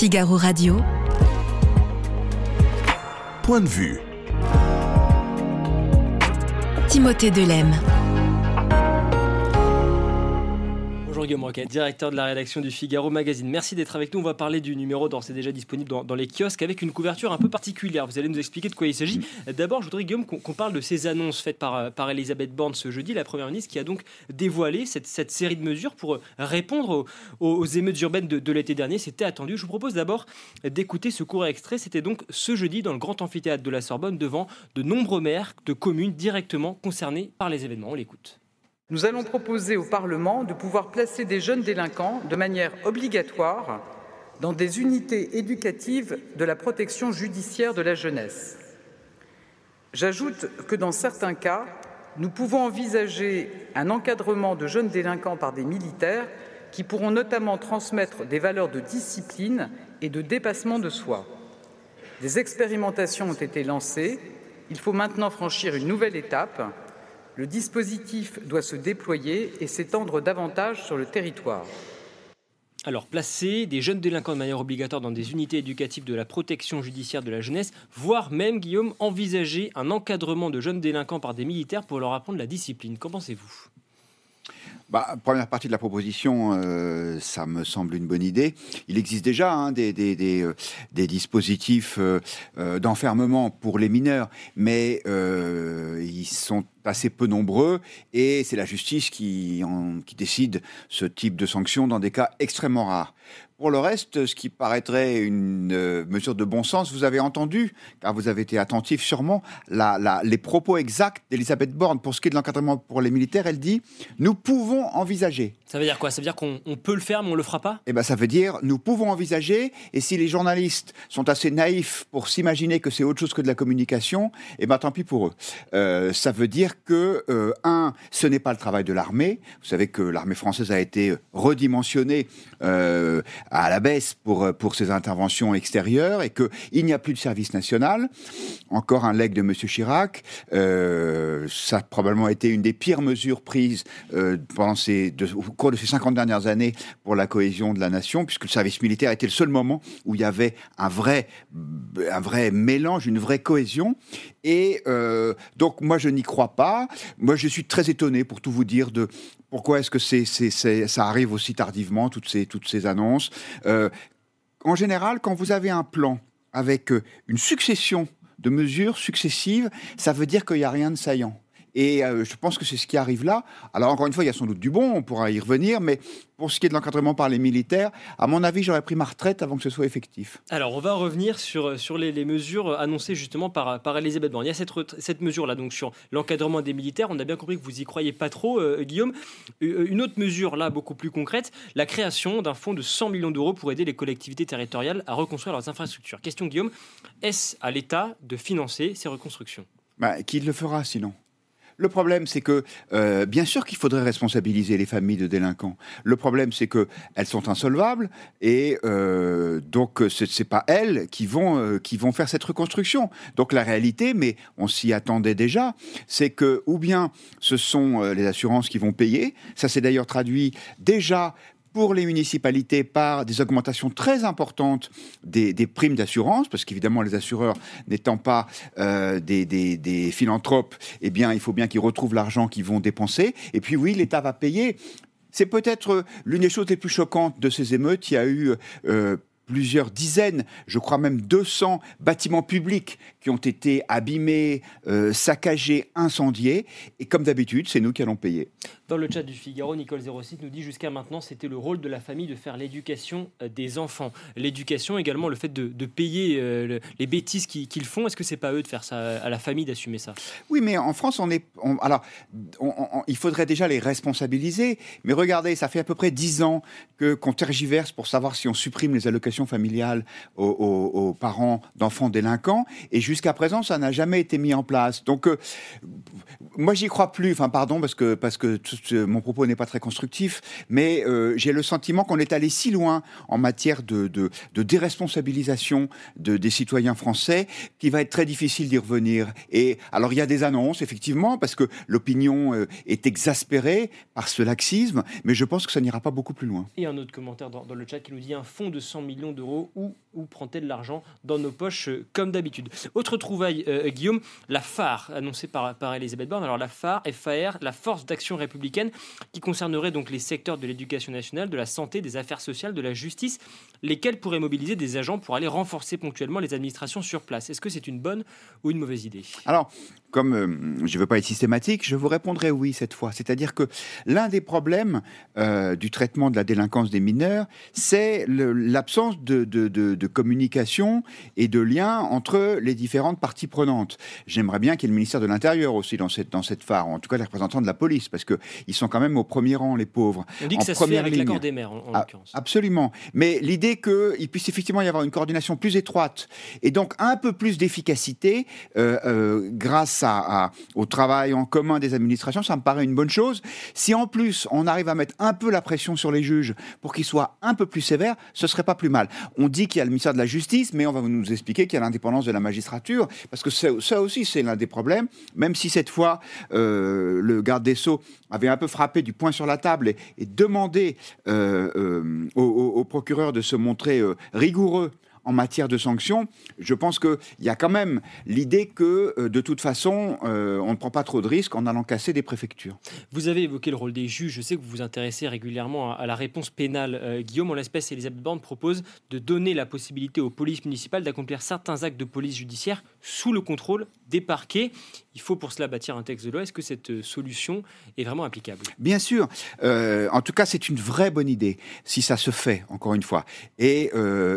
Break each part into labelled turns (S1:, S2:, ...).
S1: Figaro Radio.
S2: Point de vue.
S1: Timothée Delem.
S3: Bonjour Guillaume Roquette, directeur de la rédaction du Figaro Magazine. Merci d'être avec nous. On va parler du numéro dont c'est déjà disponible dans, dans, les kiosques avec une couverture un peu particulière. Vous allez nous expliquer de quoi il s'agit. D'abord, je voudrais Guillaume qu'on parle de ces annonces faites par, par Elisabeth Borne ce jeudi, la première ministre, qui a donc dévoilé cette, cette série de mesures pour répondre aux, aux émeutes urbaines de, de l'été dernier. C'était attendu. Je vous propose d'abord d'écouter ce court extrait. C'était donc ce jeudi dans le grand amphithéâtre de la Sorbonne devant de nombreux maires de communes directement concernés par les événements. On l'écoute.
S4: Nous allons proposer au Parlement de pouvoir placer des jeunes délinquants de manière obligatoire dans des unités éducatives de la protection judiciaire de la jeunesse. J'ajoute que dans certains cas, nous pouvons envisager un encadrement de jeunes délinquants par des militaires qui pourront notamment transmettre des valeurs de discipline et de dépassement de soi. Des expérimentations ont été lancées. Il faut maintenant franchir une nouvelle étape le dispositif doit se déployer et s'étendre davantage sur le territoire.
S3: Alors, placer des jeunes délinquants de manière obligatoire dans des unités éducatives de la protection judiciaire de la jeunesse, voire même, Guillaume, envisager un encadrement de jeunes délinquants par des militaires pour leur apprendre la discipline. Qu'en pensez-vous?
S5: Bah, première partie de la proposition, euh, ça me semble une bonne idée. Il existe déjà hein, euh, des, dispositifs euh, d'enfermement pour les mineurs, mais ils sont assez peu nombreux et c'est la justice qui, qui décide ce type de sanctions dans des cas extrêmement rares. Pour le reste, ce qui paraîtrait une euh, mesure de bon sens, vous avez entendu, car vous avez été attentif sûrement, la, la, les propos exacts d'Elisabeth Borne pour ce qui est de l'encadrement pour les militaires. Elle dit Nous pouvons envisager.
S3: Ça veut dire quoi? Ça veut dire qu'on peut le faire, mais on le fera pas?
S5: Eh bien, ça veut dire Nous pouvons envisager. Et si les journalistes sont assez naïfs pour s'imaginer que c'est autre chose que de la communication, eh bien, tant pis pour eux. Euh, ça veut dire que, euh, un, ce n'est pas le travail de l'armée. Vous savez que l'armée française a été redimensionnée. Euh, à la baisse pour, pour ces interventions extérieures et qu'il n'y a plus de service national. Encore un leg de M. Chirac. Euh, ça a probablement été une des pires mesures prises euh, pendant ces, au cours de ces 50 dernières années pour la cohésion de la nation, puisque le service militaire était le seul moment où il y avait un vrai, un vrai mélange, une vraie cohésion. Et euh, donc, moi, je n'y crois pas. Moi, je suis très étonné, pour tout vous dire, de pourquoi est-ce que ça arrive aussi tardivement, toutes ces, toutes ces annonces. Euh, en général, quand vous avez un plan avec une succession de mesures successives, ça veut dire qu'il n'y a rien de saillant. Et euh, je pense que c'est ce qui arrive là. Alors encore une fois, il y a sans doute du bon, on pourra y revenir, mais pour ce qui est de l'encadrement par les militaires, à mon avis, j'aurais pris ma retraite avant que ce soit effectif.
S3: Alors on va revenir sur, sur les, les mesures annoncées justement par, par Elisabeth Borne. Il y a cette, cette mesure-là, donc sur l'encadrement des militaires. On a bien compris que vous y croyez pas trop, euh, Guillaume. Une autre mesure, là, beaucoup plus concrète, la création d'un fonds de 100 millions d'euros pour aider les collectivités territoriales à reconstruire leurs infrastructures. Question, Guillaume, est-ce à l'État de financer ces reconstructions?
S5: Bah, Qui le fera sinon? Le problème, c'est que, euh, bien sûr qu'il faudrait responsabiliser les familles de délinquants. Le problème, c'est que elles sont insolvables et euh, donc ce n'est pas elles qui vont, euh, qui vont faire cette reconstruction. Donc la réalité, mais on s'y attendait déjà, c'est que ou bien ce sont euh, les assurances qui vont payer. Ça s'est d'ailleurs traduit déjà pour les municipalités par des augmentations très importantes des, primes d'assurance, parce qu'évidemment les assureurs n'étant pas euh, des, philanthropes, eh bien il faut bien qu'ils retrouvent l'argent qu'ils vont dépenser. Et puis oui, l'État va payer. C'est peut-être l'une des choses les plus choquantes de ces émeutes. Il y a eu euh, plusieurs dizaines, je crois même 200 bâtiments publics qui ont été abîmés, euh, saccagés, incendiés. Et comme d'habitude, c'est nous qui allons payer.
S3: Dans le chat du Figaro, Nicole 06 nous dit jusqu'à maintenant, c'était le rôle de la famille de faire l'éducation des enfants. L'éducation également, le fait de, payer euh, le, les bêtises qu'ils qu font. Est-ce que c'est pas eux de faire ça, à la famille d'assumer ça?
S5: Oui, mais en France, on est. Alors, il faudrait déjà les responsabiliser. Mais regardez, ça fait à peu près 10 ans que qu'on tergiverse pour savoir si on supprime les allocations familiales aux, parents d'enfants délinquants. Et jusqu'à présent, ça n'a jamais été mis en place. Donc, euh, moi, j'y crois plus. Enfin, pardon, parce que, parce que mon propos n'est pas très constructif, mais euh, j'ai le sentiment qu'on est allé si loin en matière de, déresponsabilisation de, des citoyens français qu'il va être très difficile d'y revenir. Et alors, il y a des annonces, effectivement, parce que l'opinion euh, est exaspérée par ce laxisme, mais je pense que ça n'ira pas beaucoup plus loin.
S3: Et un autre commentaire dans, dans, le chat qui nous dit un fonds de 100 millions millions d'euros ou où prend-elle l'argent dans nos poches euh, comme d'habitude Autre trouvaille, euh, Guillaume, la phare annoncée par, par Elisabeth Borne. Alors la phare, FAR, la force d'action républicaine, qui concernerait donc les secteurs de l'éducation nationale, de la santé, des affaires sociales, de la justice, lesquels pourraient mobiliser des agents pour aller renforcer ponctuellement les administrations sur place. Est-ce que c'est une bonne ou une mauvaise idée?
S5: Alors, comme euh, je ne veux pas être systématique, je vous répondrai oui cette fois. C'est-à-dire que l'un des problèmes du traitement de la délinquance des mineurs, c'est l'absence de de communication et de lien entre les différentes parties prenantes. J'aimerais bien qu'il y ait le ministère de l'Intérieur aussi dans cette, dans cette phare, en tout cas les représentants de la police, parce qu'ils sont quand même au premier rang, les pauvres.
S3: On dit que ça se fait avec l'accord des maires, en,
S5: ah,
S3: l'occurrence.
S5: Absolument. Mais l'idée qu'il puisse effectivement y avoir une coordination plus étroite et donc un peu plus d'efficacité euh, euh, grâce à, au travail en commun des administrations, ça me paraît une bonne chose. Si en plus on arrive à mettre un peu la pression sur les juges pour qu'ils soient un peu plus sévères, ce serait pas plus mal. On dit qu'il y a le ministère de la Justice, mais on va nous expliquer qu'il y a l'indépendance de la magistrature, parce que ça aussi, c'est l'un des problèmes, même si cette fois, euh, le garde des Sceaux avait un peu frappé du poing sur la table et, demandé euh, euh, au, procureur de se montrer rigoureux en matière de sanctions, je pense qu'il y a quand même l'idée que, euh, de toute façon, euh, on ne prend pas trop de risques en allant casser des préfectures.
S3: Vous avez évoqué le rôle des juges. Je sais que vous vous intéressez régulièrement à la réponse pénale. Euh, Guillaume, en l'espèce, Elisabeth Borne propose de donner la possibilité aux polices municipales d'accomplir certains actes de police judiciaire sous le contrôle des parquets. Il faut pour cela bâtir un texte de loi. Est-ce que cette solution est vraiment applicable?
S5: Bien sûr. en tout cas, c'est une vraie bonne idée, si ça se fait, encore une fois. Et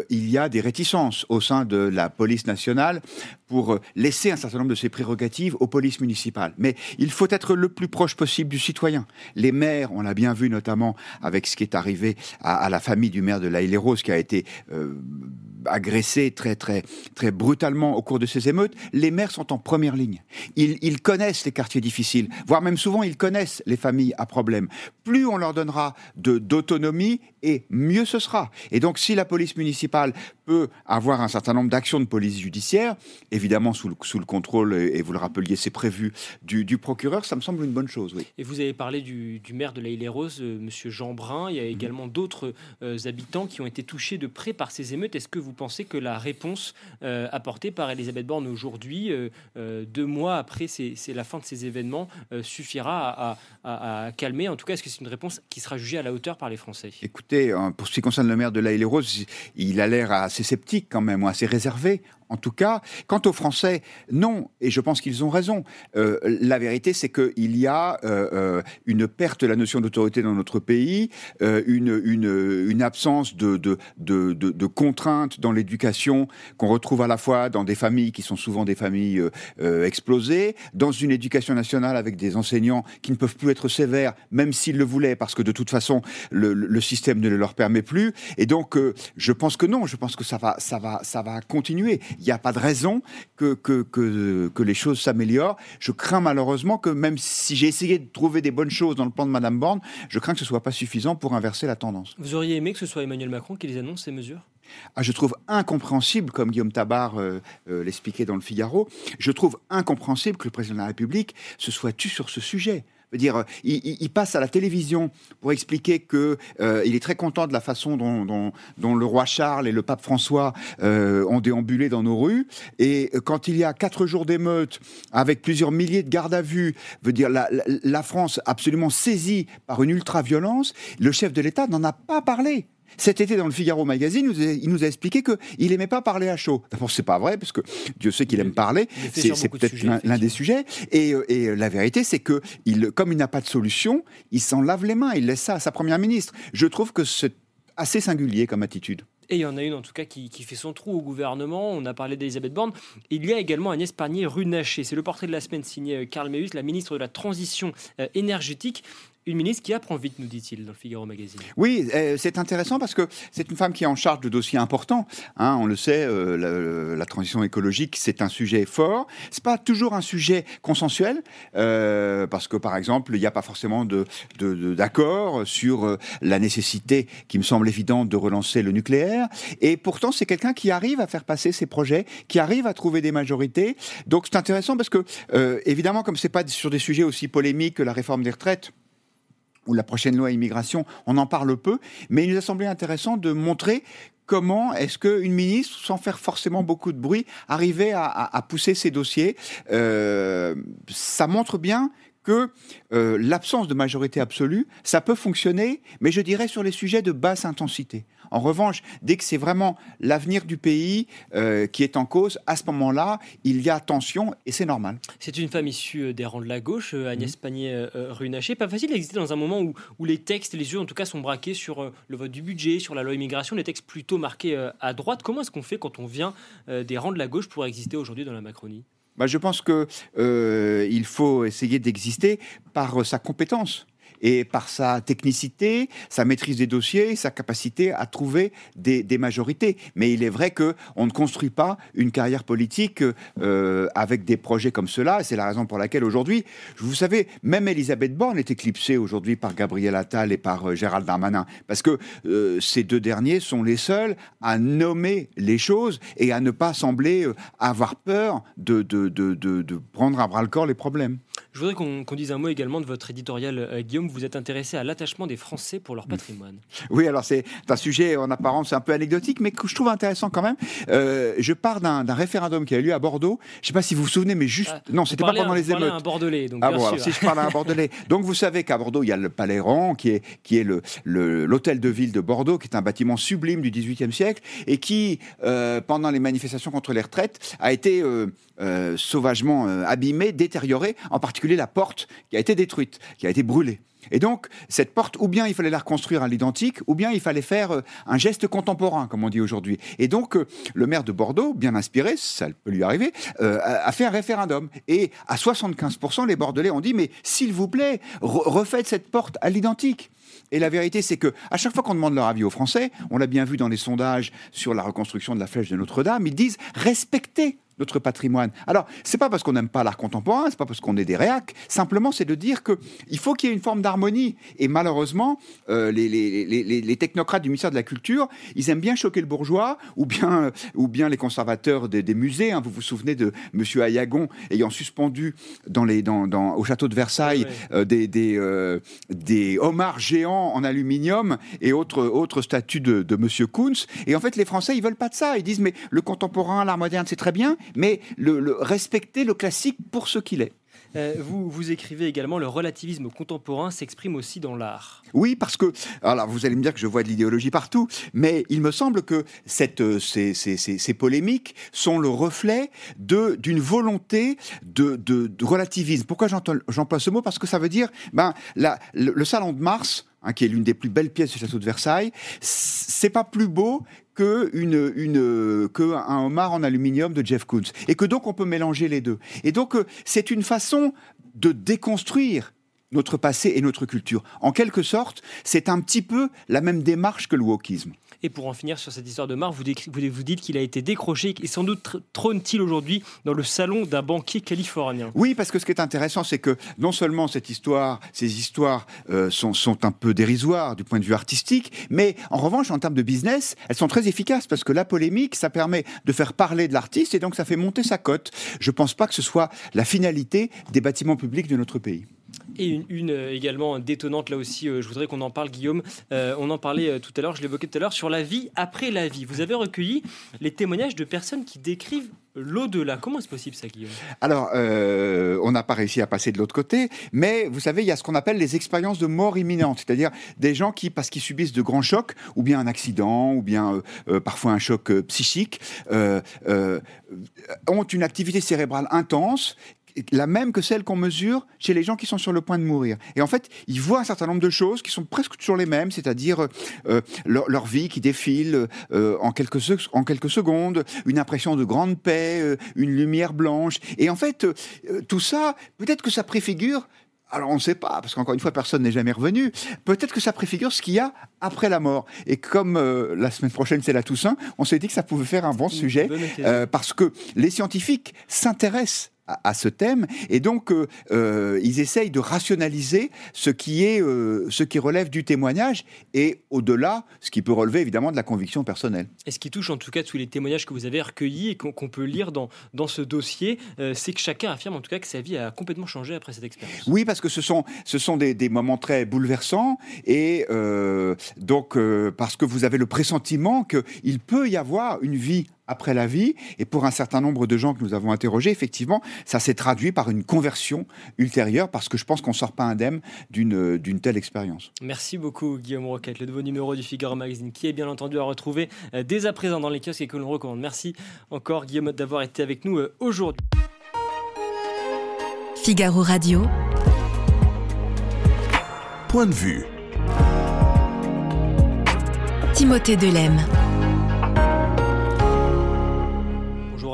S5: il y a des réticence au sein de la police nationale pour laisser un certain nombre de ses prérogatives aux polices municipales. Mais il faut être le plus proche possible du citoyen. Les maires, on l'a bien vu notamment avec ce qui est arrivé à, la famille du maire de La Île-et-Rose qui a été euh, agressé très très très brutalement au cours de ces émeutes. Les maires sont en première ligne. Ils, ils connaissent les quartiers difficiles, voire même souvent ils connaissent les familles à problème. Plus on leur donnera d'autonomie et mieux ce sera. Et donc si la police municipale peut avoir un certain nombre d'actions de police judiciaire, évidemment sous le, sous le contrôle, et, vous le rappeliez, c'est prévu, du, du, procureur, ça me semble une bonne chose, oui.
S3: Et vous avez parlé du, du maire de la Île-et-Rose, euh, Monsieur Jean Brun, il y a mhm. également d'autres euh, habitants qui ont été touchés de près par ces émeutes. Est-ce que vous pensez que la réponse euh, apportée par Elisabeth Borne aujourd'hui, deux mois après c'est la fin de ces événements, suffira à, calmer. En tout cas, est-ce que c'est une réponse qui sera jugée à la hauteur par les Français?
S5: Écoutez, pour ce qui concerne le maire de la Île-et-Rose, il a l'air assez sceptique quand même, assez réservé en tout cas. Quant aux Français, non, et je pense qu'ils ont raison. Euh, la vérité, c'est qu'il y a euh, euh, une perte de la notion d'autorité dans notre pays, une, absence de, de, de, de contraintes dans l'éducation qu'on retrouve à la fois dans des familles qui sont souvent des familles explosées, dans une éducation nationale avec des enseignants qui ne peuvent plus être sévères, même s'ils le voulaient, parce que de toute façon, le, le système ne le leur permet plus. Et donc, je pense que non, je pense que ça va, ça va, ça va continuer il n'y a pas de raison que, que, que, les choses s'améliorent. Je crains malheureusement que même si j'ai essayé de trouver des bonnes choses dans le plan de Madame Borne, je crains que ce ne soit pas suffisant pour inverser la tendance.
S3: Vous auriez aimé que ce soit Emmanuel Macron qui les annonce, ces mesures?
S5: Ah, je trouve incompréhensible, comme Guillaume Tabar euh, euh, l'expliquait dans le Figaro, je trouve incompréhensible que le président de la République se soit tu sur ce sujet dire, il, passe à la télévision pour expliquer que euh, il est très content de la façon dont, le roi Charles et le pape François euh, ont déambulé dans nos rues. Et quand il y a quatre jours d'émeute avec plusieurs milliers de gardes à vue, veut dire la, la France absolument saisie par une ultra-violence, le chef de l'État n'en a pas parlé. Cet été, dans le Figaro Magazine, il nous a expliqué qu'il n'aimait pas parler à chaud. D'abord, c'est pas vrai, parce que Dieu sait qu'il aime parler. C'est peut-être l'un des sujets. Et, et, la vérité, c'est que, il, comme il n'a pas de solution, il s'en lave les mains. Il laisse ça à sa première ministre. Je trouve que c'est assez singulier comme attitude.
S3: Et il y en a une en tout cas qui, fait son trou au gouvernement. On a parlé d'Elisabeth Borne. Il y a également Agnès Pannier-Runacher. C'est le portrait de la semaine signé euh, Karl Meus, la ministre de la Transition euh, énergétique. Une ministre qui apprend vite, nous dit-il, dans le Figaro Magazine.
S5: Oui, euh, c'est intéressant parce que c'est une femme qui est en charge de dossiers importants. Hein, on le sait, euh, la, transition écologique, c'est un sujet fort. C'est pas toujours un sujet consensuel euh, parce que, par exemple, il n'y a pas forcément de, d'accord sur la nécessité, qui me semble évidente, de relancer le nucléaire. Et pourtant, c'est quelqu'un qui arrive à faire passer ses projets, qui arrive à trouver des majorités. Donc, c'est intéressant parce que, évidemment, comme c'est pas sur des sujets aussi polémiques que la réforme des retraites ou la prochaine loi immigration, on en parle peu, mais il nous a semblé intéressant de montrer comment est-ce qu'une ministre, sans faire forcément beaucoup de bruit, arrivait à, pousser ses dossiers. Euh, ça montre bien que euh, l'absence de majorité absolue, ça peut fonctionner, mais je dirais sur les sujets de basse intensité. En revanche, dès que c'est vraiment l'avenir du pays euh, qui est en cause, à ce moment-là, il y a tension et c'est normal.
S3: C'est une femme issue euh, des rangs de la gauche, Agnès mmh. Pannier-Runacher. Pas facile d'exister dans un moment où, où, les textes, les yeux en tout cas, sont braqués sur le vote du budget, sur la loi immigration, les textes plutôt marqués à droite. Comment est-ce qu'on fait quand on vient des rangs de la gauche pour exister aujourd'hui dans la Macronie?
S5: Bah, je pense qu'il euh, faut essayer d'exister par sa compétence et par sa technicité, sa maîtrise des dossiers, sa capacité à trouver des, majorités. Mais il est vrai que on ne construit pas une carrière politique euh, avec des projets comme cela. C'est la raison pour laquelle aujourd'hui, vous savez, même Elisabeth Borne est éclipsée aujourd'hui par Gabriel Attal et par euh, Gérald Darmanin, parce que euh, ces deux derniers sont les seuls à nommer les choses et à ne pas sembler avoir peur de, prendre à bras le corps les problèmes.
S3: Je voudrais qu'on dise un mot également de votre éditorial, euh, Guillaume. Vous êtes intéressé à l'attachement des Français pour leur patrimoine.
S5: Oui, alors c'est un sujet en apparence un peu anecdotique, mais que je trouve intéressant quand même. Euh, je pars d'un référendum qui a eu lieu à Bordeaux. Je ne sais pas si vous vous souvenez, mais juste.
S3: Ah, non, c'était pas pendant les émeutes. un Bordelais. Donc
S5: ah bon, alors si je parle à un Bordelais. Donc vous savez qu'à Bordeaux, il y a le Palais Rang, qui est, qui est l'hôtel de ville de Bordeaux, qui est un bâtiment sublime du XVIIIe siècle, et qui, euh, pendant les manifestations contre les retraites, a été sauvagement abîmé, détérioré, en particulier la porte qui a été détruite, qui a été brûlée. Et donc, cette porte, ou bien il fallait la reconstruire à l'identique, ou bien il fallait faire euh, un geste contemporain, comme on dit aujourd'hui. Et donc, euh, le maire de Bordeaux, bien inspiré, ça peut lui arriver, euh, a fait un référendum. Et à 75%, les Bordelais ont dit, mais s'il vous plaît, refaites cette porte à l'identique. Et la vérité, c'est que à chaque fois qu'on demande leur avis aux Français, on l'a bien vu dans les sondages sur la reconstruction de la flèche de Notre-Dame, ils disent respectez notre patrimoine. Alors, c'est pas parce qu'on n'aime pas l'art contemporain, c'est pas parce qu'on est des réacs, simplement c'est de dire que il faut qu'il y ait une forme d'harmonie. Et malheureusement, euh, les, les, technocrates du ministère de la Culture, ils aiment bien choquer le bourgeois, ou bien, ou bien les conservateurs des, musées. Hein. Vous vous souvenez de Monsieur Ayagon ayant suspendu dans les, dans, dans, au château de Versailles euh, des, des, euh, des, homards géants en aluminium et autres, autres statues de, de Monsieur Kunz. Et en fait, les Français, ils veulent pas de ça. Ils disent, mais le contemporain, l'art moderne, c'est très bien, mais le, respecter le classique pour ce qu'il est.
S3: Euh, vous, vous écrivez également le relativisme contemporain s'exprime aussi dans l'art.
S5: Oui, parce que, alors vous allez me dire que je vois de l'idéologie partout, mais il me semble que cette, euh, ces, ces, ces, polémiques sont le reflet d'une volonté de, de, relativisme. Pourquoi j'emploie ce mot? Parce que ça veut dire, ben, la, le, salon de Mars, hein, qui est l'une des plus belles pièces du château de Versailles, c'est pas plus beau que, une, une, que un homard en aluminium de Jeff Koons. Et que donc on peut mélanger les deux. Et donc euh, c'est une façon de déconstruire notre passé et notre culture. En quelque sorte, c'est un petit peu la même démarche que le wokisme.
S3: Et pour en finir sur cette histoire de Mar, vous, vous dites qu'il a été décroché et sans doute trône-t-il aujourd'hui dans le salon d'un banquier californien.
S5: Oui, parce que ce qui est intéressant, c'est que non seulement cette histoire, ces histoires euh, sont, sont un peu dérisoires du point de vue artistique, mais en revanche, en termes de business, elles sont très efficaces parce que la polémique, ça permet de faire parler de l'artiste et donc ça fait monter sa cote. Je ne pense pas que ce soit la finalité des bâtiments publics de notre pays.
S3: Et une, euh, également détonnante, là aussi, euh, je voudrais qu'on en parle, Guillaume. Euh, on en parlait tout à l'heure, je l'évoquais tout à l'heure, sur la vie après la vie. Vous avez recueilli les témoignages de personnes qui décrivent l'au-delà. Comment est-ce possible ça, Guillaume?
S5: Alors, on n'a pas réussi à passer de l'autre côté, mais vous savez, il y a ce qu'on appelle les expériences de mort imminente, c'est-à-dire des gens qui, parce qu'ils subissent de grands chocs, ou bien un accident, ou bien parfois un choc psychique, ont une activité cérébrale intense la même que celle qu'on mesure chez les gens qui sont sur le point de mourir. Et en fait, ils voient un certain nombre de choses qui sont presque toujours les mêmes, c'est-à-dire euh, leur, vie qui défile euh, en, quelques, en quelques secondes, une impression de grande paix, euh, une lumière blanche. Et en fait, tout ça, peut-être que ça préfigure alors on ne sait pas, parce qu'encore une fois, personne n'est jamais revenu. Peut-être que ça préfigure ce qu'il y a après la mort. Et comme la semaine prochaine c'est la Toussaint, on s'est dit que ça pouvait faire un bon sujet, parce que les scientifiques s'intéressent à, ce thème. Et donc, euh, euh, ils essayent de rationaliser ce qui, est, euh, ce qui relève du témoignage et au-delà, ce qui peut relever évidemment de la conviction personnelle.
S3: Et ce qui touche en tout cas tous les témoignages que vous avez recueillis et qu'on peut lire dans, dans ce dossier, c'est que chacun affirme en tout cas que sa vie a complètement changé après cette expérience.
S5: Oui, parce que ce sont, ce sont des, des moments très bouleversants et donc parce que vous avez le pressentiment qu'il peut y avoir une vie après la vie. Et pour un certain nombre de gens que nous avons interrogés, effectivement, ça s'est traduit par une conversion ultérieure, parce que je pense qu'on ne sort pas indemne d'une telle expérience.
S3: Merci beaucoup, Guillaume Roquette. Le nouveau numéro du Figaro Magazine, qui est bien entendu à retrouver euh, dès à présent dans les kiosques et que l'on recommande. Merci encore, Guillaume, d'avoir été avec nous euh, aujourd'hui.
S1: Figaro Radio.
S2: Point de vue.
S1: Timothée Delem.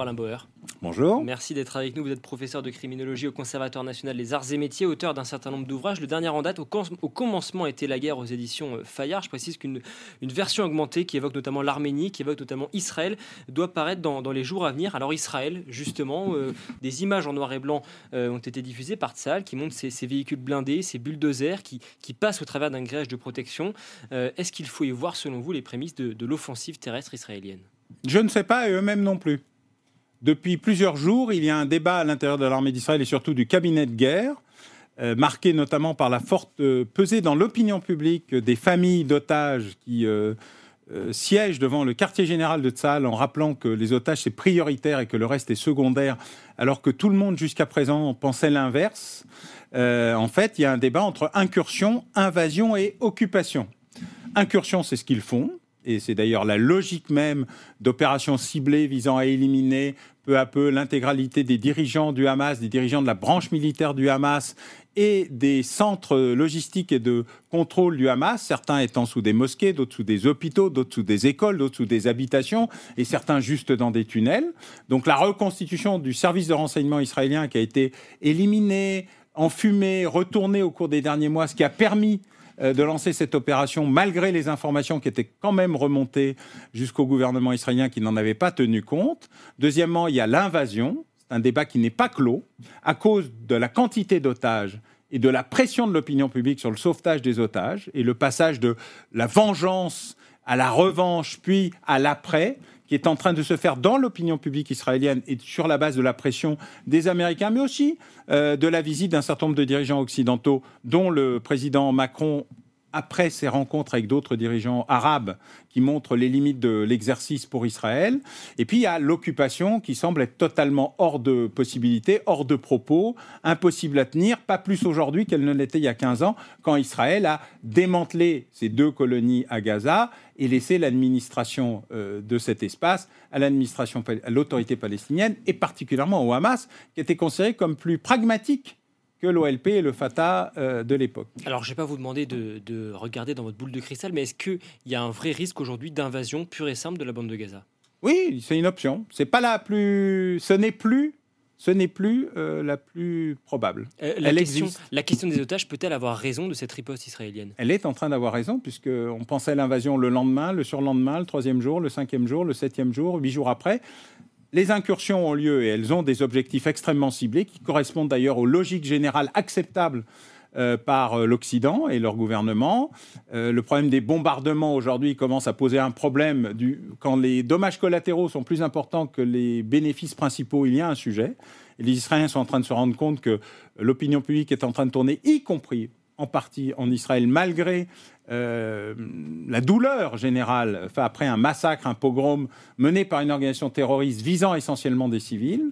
S3: Alain Bauer.
S6: Bonjour.
S3: Merci d'être avec nous. Vous êtes professeur de criminologie au Conservatoire national des arts et métiers, auteur d'un certain nombre d'ouvrages. Le dernier en date, au, commencement était la guerre aux éditions euh, Fayard. Je précise qu'une une version augmentée qui évoque notamment l'Arménie, qui évoque notamment Israël, doit paraître dans, les jours à venir. Alors Israël, justement, euh, des images en noir et blanc euh, ont été diffusées par Tzal qui montrent ces, véhicules blindés, ces bulldozers qui, qui passent au travers d'un grège de protection. Est-ce qu'il faut y voir, selon vous, les prémices de, de l'offensive terrestre israélienne?
S6: Je ne sais pas, et eux-mêmes non plus. Depuis plusieurs jours, il y a un débat à l'intérieur de l'armée d'Israël et surtout du cabinet de guerre, euh, marqué notamment par la forte pesée dans l'opinion publique des familles d'otages qui euh, euh, siègent devant le quartier général de Tzal en rappelant que les otages c'est prioritaire et que le reste est secondaire, alors que tout le monde jusqu'à présent pensait l'inverse. en fait, il y a un débat entre incursion, invasion et occupation. Incursion, c'est ce qu'ils font et c'est d'ailleurs la logique même d'opérations ciblées visant à éliminer peu à peu l'intégralité des dirigeants du Hamas, des dirigeants de la branche militaire du Hamas et des centres logistiques et de contrôle du Hamas, certains étant sous des mosquées, d'autres sous des hôpitaux, d'autres sous des écoles, d'autres sous des habitations, et certains juste dans des tunnels. Donc la reconstitution du service de renseignement israélien qui a été éliminé, enfumé, retourné au cours des derniers mois, ce qui a permis de lancer cette opération malgré les informations qui étaient quand même remontées jusqu'au gouvernement israélien qui n'en avait pas tenu compte. Deuxièmement, il y a l'invasion. Un débat qui n'est pas clos à cause de la quantité d'otages et de la pression de l'opinion publique sur le sauvetage des otages et le passage de la vengeance à la revanche puis à l'après qui est en train de se faire dans l'opinion publique israélienne et sur la base de la pression des Américains, mais aussi euh, de la visite d'un certain nombre de dirigeants occidentaux, dont le président Macron après ces rencontres avec d'autres dirigeants arabes qui montrent les limites de l'exercice pour Israël. Et puis il y a l'occupation qui semble être totalement hors de possibilité, hors de propos, impossible à tenir, pas plus aujourd'hui qu'elle ne l'était il y a 15 ans, quand Israël a démantelé ces deux colonies à Gaza et laissé l'administration euh, de cet espace à l'administration, à l'autorité palestinienne et particulièrement au Hamas, qui était considéré comme plus pragmatique que l'OLP et le Fatah euh, de l'époque.
S3: Alors, je ne vais pas vous demander de, regarder dans votre boule de cristal, mais est-ce qu'il y a un vrai risque aujourd'hui d'invasion pure et simple de la bande de Gaza?
S6: Oui, c'est une option. C'est pas la plus. Ce n'est plus. Ce n'est plus euh, la plus probable.
S3: Euh, la, question, la question des otages peut-elle avoir raison de cette riposte israélienne?
S6: Elle est en train d'avoir raison, puisqu'on pensait l'invasion le lendemain, le surlendemain, le troisième jour, le cinquième jour, le septième jour, huit jours après. Les incursions ont lieu et elles ont des objectifs extrêmement ciblés qui correspondent d'ailleurs aux logiques générales acceptables euh, par euh, l'Occident et leur gouvernement. Euh, le problème des bombardements aujourd'hui commence à poser un problème. Du, quand les dommages collatéraux sont plus importants que les bénéfices principaux, il y a un sujet. Et les Israéliens sont en train de se rendre compte que l'opinion publique est en train de tourner, y compris en partie en Israël, malgré euh, la douleur générale après un massacre, un pogrom mené par une organisation terroriste visant essentiellement des civils.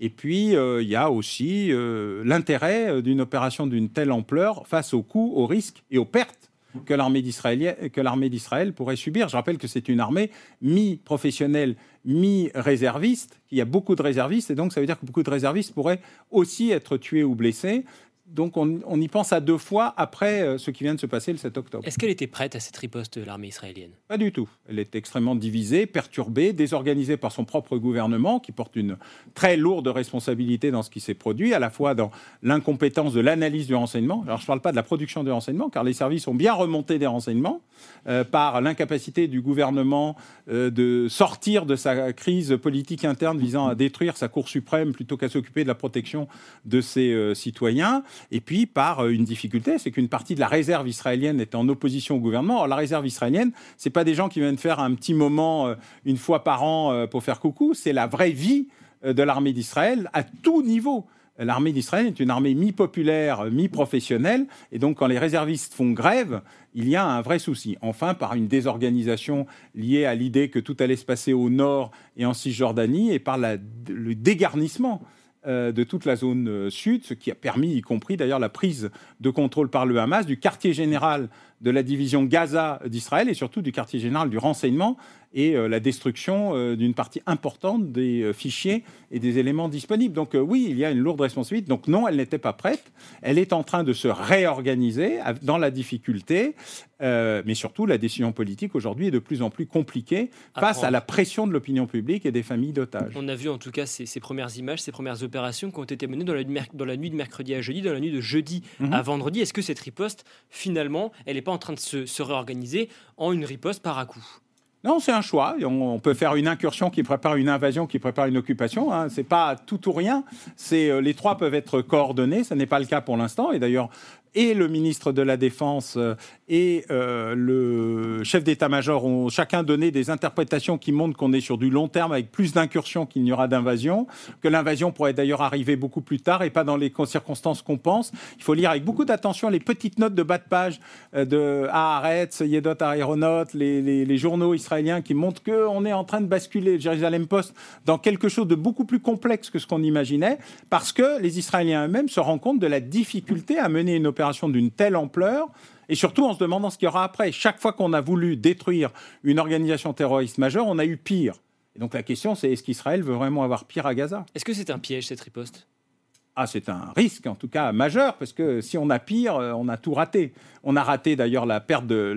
S6: Et puis, euh, il y a aussi euh, l'intérêt d'une opération d'une telle ampleur face aux coûts, aux risques et aux pertes que l'armée d'Israël pourrait subir. Je rappelle que c'est une armée mi-professionnelle, mi-réserviste, Il y a beaucoup de réservistes, et donc ça veut dire que beaucoup de réservistes pourraient aussi être tués ou blessés donc on, y pense à deux fois après euh, ce qui vient de se passer le 7 octobre.
S3: Est-ce qu'elle était prête à cette riposte de l'armée israélienne?
S6: Pas du tout. Elle est extrêmement divisée, perturbée, désorganisée par son propre gouvernement qui porte une très lourde responsabilité dans ce qui s'est produit, à la fois dans l'incompétence de l'analyse du renseignement. Alors je ne parle pas de la production du renseignement, car les services ont bien remonté des renseignements euh, par l'incapacité du gouvernement euh, de sortir de sa crise politique interne visant à détruire sa Cour suprême plutôt qu'à s'occuper de la protection de ses citoyens et puis par euh, une difficulté, c'est qu'une partie de la réserve israélienne est en opposition au gouvernement. La réserve israélienne, c'est pas des gens qui viennent faire un petit moment euh, une fois par an euh, pour faire coucou, c'est la vraie vie de l'armée d'Israël à tout niveau. L'armée d'Israël est une armée mi-populaire, mi-professionnelle, et donc quand les réservistes font grève, il y a un vrai souci. Enfin, par une désorganisation liée à l'idée que tout allait se passer au nord et en Cisjordanie, et par le dégarnissement de toute la zone euh, sud, ce qui a permis, y compris d'ailleurs, la prise de contrôle par le Hamas du quartier général de la division Gaza d'Israël et surtout du quartier général du renseignement et euh, la destruction euh, d'une partie importante des euh, fichiers et des éléments disponibles. Donc oui, il y a une lourde responsabilité. Donc non, elle n'était pas prête. Elle est en train de se réorganiser dans la difficulté, mais surtout la décision politique aujourd'hui est de plus en plus compliquée face à la pression de l'opinion publique et des familles d'otages.
S3: On a vu en tout cas ces, premières images, ces premières opérations qui ont été menées dans la, dans la, nuit de mercredi à jeudi, dans la nuit de jeudi mhm. à vendredi. Est-ce que cette riposte, finalement, elle n'est pas en train de se, se réorganiser en une riposte par à coup
S6: non, c'est un choix. On peut faire une incursion qui prépare une invasion, qui prépare une occupation. Hein. C'est pas tout ou rien. Euh, les trois peuvent être coordonnés. Ce n'est pas le cas pour l'instant. Et d'ailleurs, et le ministre de la Défense euh, et euh, le chef d'état-major ont chacun donné des interprétations qui montrent qu'on est sur du long terme avec plus d'incursions qu'il n'y aura d'invasion, que l'invasion pourrait d'ailleurs arriver beaucoup plus tard et pas dans les circonstances qu'on pense. Il faut lire avec beaucoup d'attention les petites notes de bas de page euh, de Haaretz, Yedot Aéronautes, les, les, journaux israéliens qui montrent qu'on est en train de basculer Jérusalem Post dans quelque chose de beaucoup plus complexe que ce qu'on imaginait parce que les Israéliens eux-mêmes se rendent compte de la difficulté à mener une opération d'une telle ampleur et surtout en se demandant ce qu'il y aura après. Chaque fois qu'on a voulu détruire une organisation terroriste majeure, on a eu pire. Et donc la question, c'est est-ce qu'Israël veut vraiment avoir pire à Gaza?
S3: Est-ce que c'est un piège, cette riposte?
S6: Ah, c'est un risque, en tout cas majeur, parce que si on a pire, euh, on a tout raté. On a raté d'ailleurs la perte de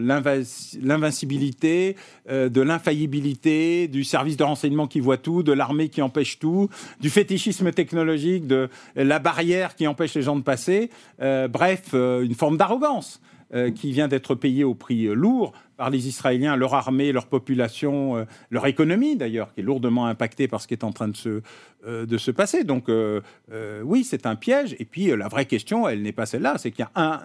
S6: l'invincibilité, euh, de l'infaillibilité, du service de renseignement qui voit tout, de l'armée qui empêche tout, du fétichisme technologique, de la barrière qui empêche les gens de passer. Euh, bref, une forme d'arrogance. Qui vient d'être payée au prix lourd par les Israéliens, leur armée, leur population, euh, leur économie d'ailleurs, qui est lourdement impactée par ce qui est en train de se, euh, de se passer. Donc euh, oui, c'est un piège. Et puis la vraie question, elle n'est pas celle-là, c'est qu'il y a un,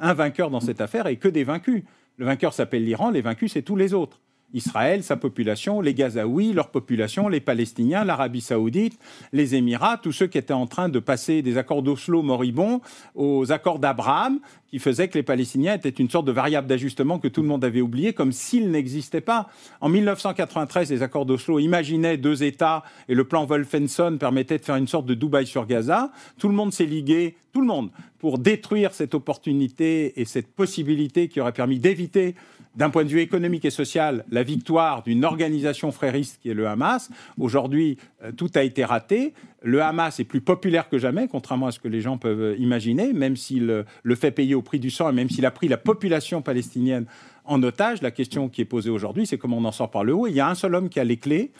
S6: un vainqueur dans cette affaire et que des vaincus. Le vainqueur s'appelle l'Iran, les vaincus, c'est tous les autres. Israël, sa population, les Gazaouis, leur population, les Palestiniens, l'Arabie saoudite, les Émirats, tous ceux qui étaient en train de passer des accords d'Oslo moribonds aux accords d'Abraham, qui faisaient que les Palestiniens étaient une sorte de variable d'ajustement que tout le monde avait oublié, comme s'ils n'existaient pas. En 1993, les accords d'Oslo imaginaient deux États et le plan Wolfenson permettait de faire une sorte de Dubaï sur Gaza. Tout le monde s'est ligué, tout le monde, pour détruire cette opportunité et cette possibilité qui aurait permis d'éviter d'un point de vue économique et social, la victoire d'une organisation frériste qui est le Hamas. Aujourd'hui, euh, tout a été raté. Le Hamas est plus populaire que jamais, contrairement à ce que les gens peuvent imaginer, même s'il euh, le fait payer au prix du sang et même s'il a pris la population palestinienne en otage. La question qui est posée aujourd'hui, c'est comment on en sort par le haut. il y a un seul homme qui a les clés,